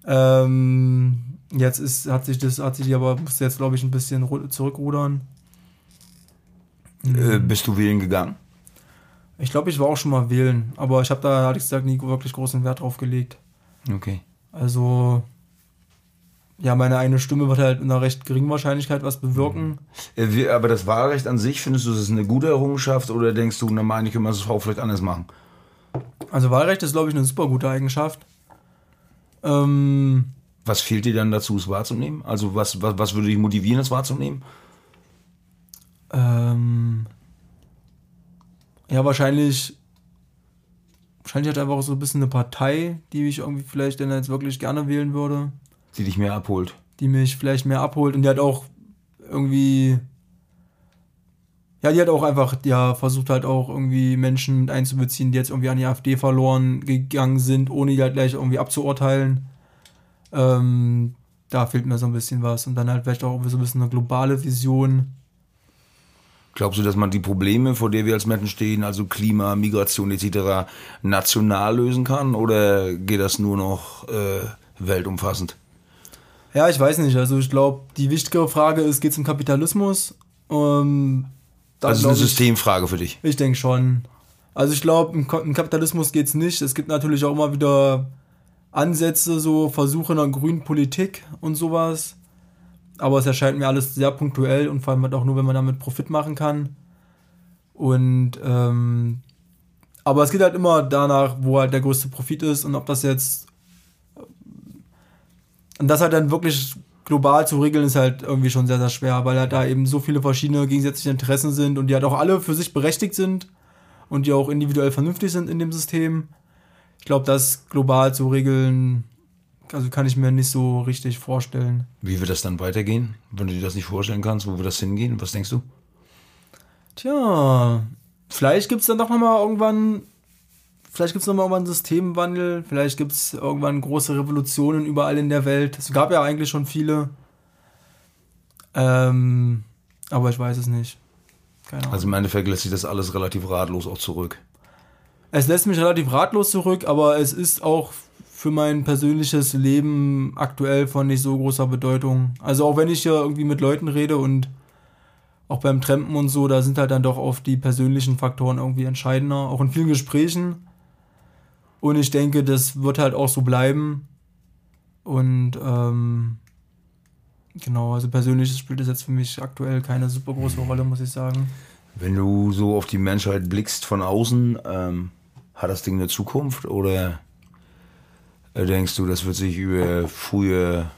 Ähm, jetzt ist, hat sich das, hat sich die aber, musste jetzt, glaube ich, ein bisschen zurückrudern. Äh, bist du wählen gegangen? Ich glaube, ich war auch schon mal wählen, aber ich habe da, hatte ich gesagt, nie wirklich großen Wert drauf gelegt. Okay. Also, ja, meine eine Stimme wird halt in einer recht geringen Wahrscheinlichkeit was bewirken. Äh, aber das Wahlrecht an sich, findest du, das ist eine gute Errungenschaft oder denkst du, na meine ich, können wir das auch vielleicht anders machen? Also Wahlrecht ist, glaube ich, eine super gute Eigenschaft. Ähm, was fehlt dir dann dazu, es wahrzunehmen? Also was, was, was würde dich motivieren, es wahrzunehmen? Ähm, ja, wahrscheinlich wahrscheinlich hat einfach so ein bisschen eine Partei, die ich irgendwie vielleicht dann jetzt wirklich gerne wählen würde. Die dich mehr abholt. Die mich vielleicht mehr abholt und die hat auch irgendwie. Ja, die hat auch einfach, ja, versucht halt auch irgendwie Menschen einzubeziehen, die jetzt irgendwie an die AfD verloren gegangen sind, ohne die halt gleich irgendwie abzuurteilen. Ähm, da fehlt mir so ein bisschen was. Und dann halt vielleicht auch so ein bisschen eine globale Vision. Glaubst du, dass man die Probleme, vor denen wir als Menschen stehen, also Klima, Migration etc., national lösen kann? Oder geht das nur noch äh, weltumfassend? Ja, ich weiß nicht. Also ich glaube, die wichtigere Frage ist, geht es um Kapitalismus? Ähm, also eine Systemfrage für dich? Ich denke schon. Also ich glaube, im, im, Kapitalismus geht es nicht. Es gibt natürlich auch immer wieder Ansätze, so Versuche einer grünen Politik und sowas. Aber es erscheint mir alles sehr punktuell und vor allem halt auch nur, wenn man damit Profit machen kann. Und ähm, aber es geht halt immer danach, wo halt der größte Profit ist und ob das jetzt und das halt dann wirklich global zu regeln, ist halt irgendwie schon sehr, sehr schwer, weil halt da eben so viele verschiedene gegensätzliche Interessen sind und die halt auch alle für sich berechtigt sind und die auch individuell vernünftig sind in dem System. Ich glaube, das global zu regeln, also kann ich mir nicht so richtig vorstellen. Wie wird das dann weitergehen, wenn du dir das nicht vorstellen kannst? Wo wird das hingehen? Was denkst du? Tja, vielleicht gibt es dann doch nochmal irgendwann vielleicht gibt es nochmal einen Systemwandel, vielleicht gibt es irgendwann große Revolutionen überall in der Welt. Es gab ja eigentlich schon viele. Ähm, aber ich weiß es nicht. Keine Ahnung. Also im Endeffekt lässt sich das alles relativ ratlos auch zurück. Es lässt mich relativ ratlos zurück, aber es ist auch für mein persönliches Leben aktuell von nicht so großer Bedeutung. Also auch wenn ich hier irgendwie mit Leuten rede und auch beim Trampen und so, da sind halt dann doch oft die persönlichen Faktoren irgendwie entscheidender, auch in vielen Gesprächen. Und ich denke, das wird halt auch so bleiben. Und ähm, genau, also persönlich spielt das jetzt für mich aktuell keine super große Rolle, muss ich sagen. Wenn du so auf die Menschheit blickst von außen, ähm, hat das Ding eine Zukunft oder denkst du, das wird sich über früher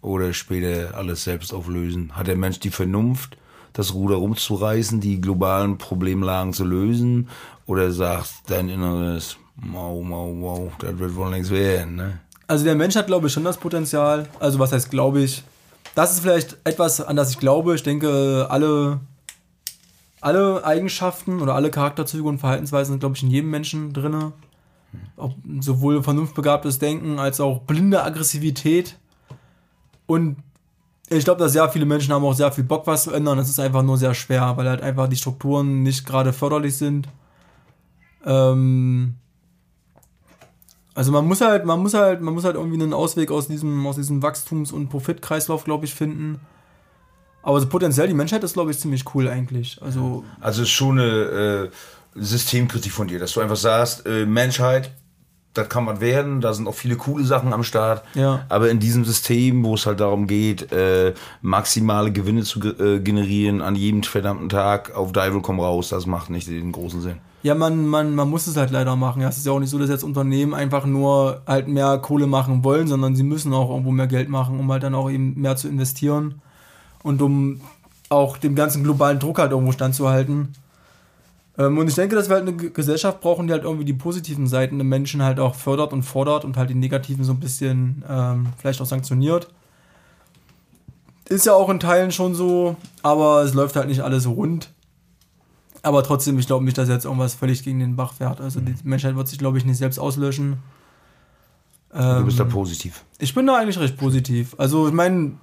oder später alles selbst auflösen? Hat der Mensch die Vernunft, das Ruder rumzureißen, die globalen Problemlagen zu lösen? Oder sagt dein Inneres, mau, mau, mau, das wird wohl nichts werden, ne? Also der Mensch hat, glaube ich, schon das Potenzial. Also was heißt, glaube ich? Das ist vielleicht etwas, an das ich glaube. Ich denke, alle, alle Eigenschaften oder alle Charakterzüge und Verhaltensweisen sind, glaube ich, in jedem Menschen drin sowohl vernunftbegabtes Denken als auch blinde Aggressivität. Und ich glaube, dass sehr viele Menschen haben auch sehr viel Bock, was zu ändern. Es ist einfach nur sehr schwer, weil halt einfach die Strukturen nicht gerade förderlich sind. Ähm also man muss halt, man muss halt, man muss halt irgendwie einen Ausweg aus diesem, aus diesem Wachstums- und Profitkreislauf, glaube ich, finden. Aber so potenziell die Menschheit ist, glaube ich, ziemlich cool eigentlich. Also, also ist schon eine äh, Systemkritik von dir, dass du einfach sagst, äh, Menschheit, das kann man werden, da sind auch viele coole Sachen am Start. Ja. Aber in diesem System, wo es halt darum geht, äh, maximale Gewinne zu äh, generieren an jedem verdammten Tag, auf Dival komm raus, das macht nicht den großen Sinn. Ja, man, man, man muss es halt leider machen. Ja, es ist ja auch nicht so, dass jetzt Unternehmen einfach nur halt mehr Kohle machen wollen, sondern sie müssen auch irgendwo mehr Geld machen, um halt dann auch eben mehr zu investieren und um auch dem ganzen globalen Druck halt irgendwo standzuhalten. Ähm, und ich denke, dass wir halt eine Gesellschaft brauchen, die halt irgendwie die positiven Seiten der Menschen halt auch fördert und fordert und halt die negativen so ein bisschen ähm, vielleicht auch sanktioniert. Ist ja auch in Teilen schon so, aber es läuft halt nicht alles rund. Aber trotzdem, ich glaube nicht, dass jetzt irgendwas völlig gegen den Bach fährt. Also die Menschheit wird sich, glaube ich, nicht selbst auslöschen. Ähm, du bist da ähm, positiv. Ich bin da eigentlich recht positiv. Also ich meine,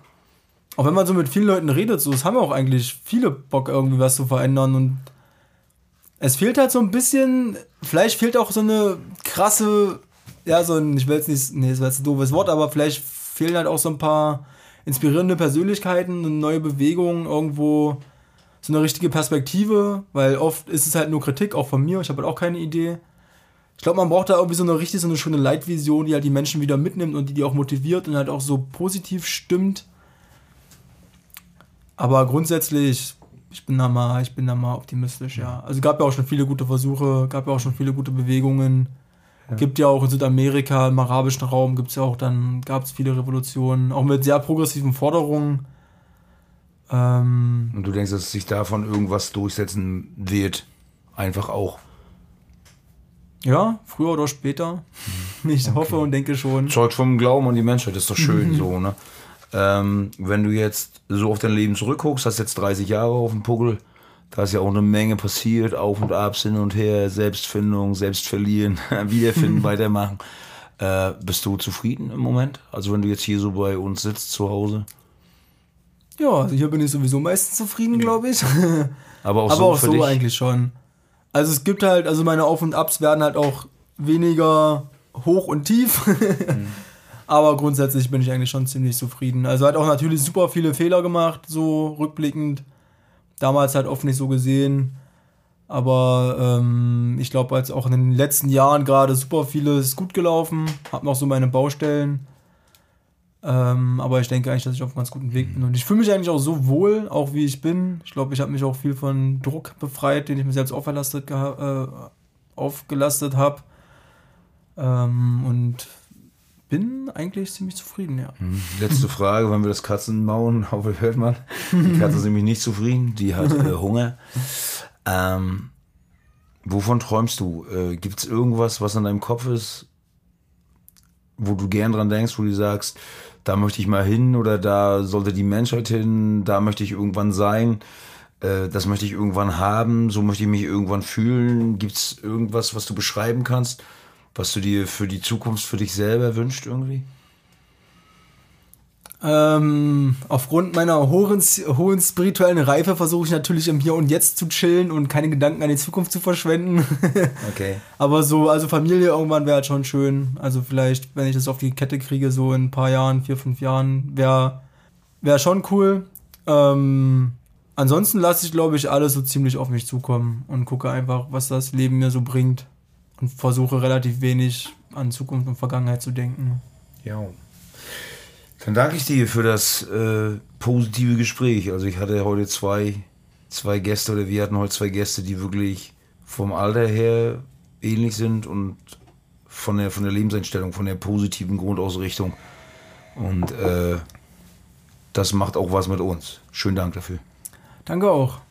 auch wenn man so mit vielen Leuten redet, so, es haben auch eigentlich viele Bock, irgendwie was zu verändern und es fehlt halt so ein bisschen, vielleicht fehlt auch so eine krasse, ja, so ein, ich will jetzt nicht, nee, das war jetzt ein doofes Wort, aber vielleicht fehlen halt auch so ein paar inspirierende Persönlichkeiten, eine neue Bewegung, irgendwo so eine richtige Perspektive, weil oft ist es halt nur Kritik, auch von mir, ich habe halt auch keine Idee. Ich glaube, man braucht da irgendwie so eine richtig so eine schöne Leitvision, die halt die Menschen wieder mitnimmt und die die auch motiviert und halt auch so positiv stimmt. Aber grundsätzlich ich bin da mal, ich bin da mal optimistisch, ja. Also gab ja auch schon viele gute Versuche, gab ja auch schon viele gute Bewegungen. Ja. Gibt ja auch in Südamerika, im arabischen Raum gibt es ja auch dann, gab es viele Revolutionen, auch mit sehr progressiven Forderungen. Ähm, Und du denkst, dass sich davon irgendwas durchsetzen wird? Einfach auch. Ja, früher oder später. Ich okay. hoffe und denke schon. Zeugt vom Glauben an die Menschheit, ist doch schön so, ne? Ähm, wenn du jetzt so auf dein Leben zurückguckst, hast jetzt 30 Jahre auf dem Puckel, da ist ja auch eine Menge passiert, auf und ab, hin und her, Selbstfindung, Selbstverlieren, wiederfinden, weitermachen. Äh, bist du zufrieden im Moment? Also wenn du jetzt hier so bei uns sitzt zu Hause? Ja, also hier bin ich sowieso meistens zufrieden, glaube ich. Aber auch Aber so, auch so eigentlich schon. Also es gibt halt, also meine Auf und Abs werden halt auch weniger hoch und tief. mhm. Aber grundsätzlich bin ich eigentlich schon ziemlich zufrieden. Also hat auch natürlich super viele Fehler gemacht, so rückblickend. Damals halt oft nicht so gesehen. Aber ähm, ich glaube, als auch in den letzten Jahren gerade super vieles gut gelaufen. Hab noch so meine Baustellen. Ähm, aber ich denke eigentlich, dass ich auf einem ganz guten Weg bin. Und ich fühle mich eigentlich auch so wohl, auch wie ich bin. Ich glaube, ich habe mich auch viel von Druck befreit, den ich mir selbst aufgelastet, äh, aufgelastet habe. Ähm, und bin eigentlich ziemlich zufrieden, ja. Hm, letzte Frage, wenn wir das Katzenmauen, hoffe, hört man. Die Katze ist nämlich nicht zufrieden, die hat äh, Hunger. Ähm, wovon träumst du? Äh, Gibt es irgendwas, was in deinem Kopf ist, wo du gern dran denkst, wo du sagst, da möchte ich mal hin oder da sollte die Menschheit hin, da möchte ich irgendwann sein? äh, das möchte ich irgendwann haben, so möchte ich mich irgendwann fühlen. Gibt es irgendwas, was du beschreiben kannst, was du dir für die Zukunft für dich selber wünscht irgendwie? Ähm, aufgrund meiner hohen, hohen spirituellen Reife versuche ich natürlich im Hier und Jetzt zu chillen und keine Gedanken an die Zukunft zu verschwenden. Okay. Aber so, also Familie irgendwann wäre halt schon schön. Also vielleicht, wenn ich das auf die Kette kriege, so in ein paar Jahren, vier, fünf Jahren, wäre wär schon cool. Ähm, ansonsten lasse ich, glaube ich, alles so ziemlich auf mich zukommen und gucke einfach, was das Leben mir so bringt. Und versuche relativ wenig an Zukunft und Vergangenheit zu denken. Ja. Dann danke ich dir für das äh, positive Gespräch. Also ich hatte heute zwei, zwei Gäste oder wir hatten heute zwei Gäste, die wirklich vom Alter her ähnlich sind und von der, von der Lebenseinstellung, von der positiven Grundausrichtung. Und äh, das macht auch was mit uns. Schönen Dank dafür. Danke auch.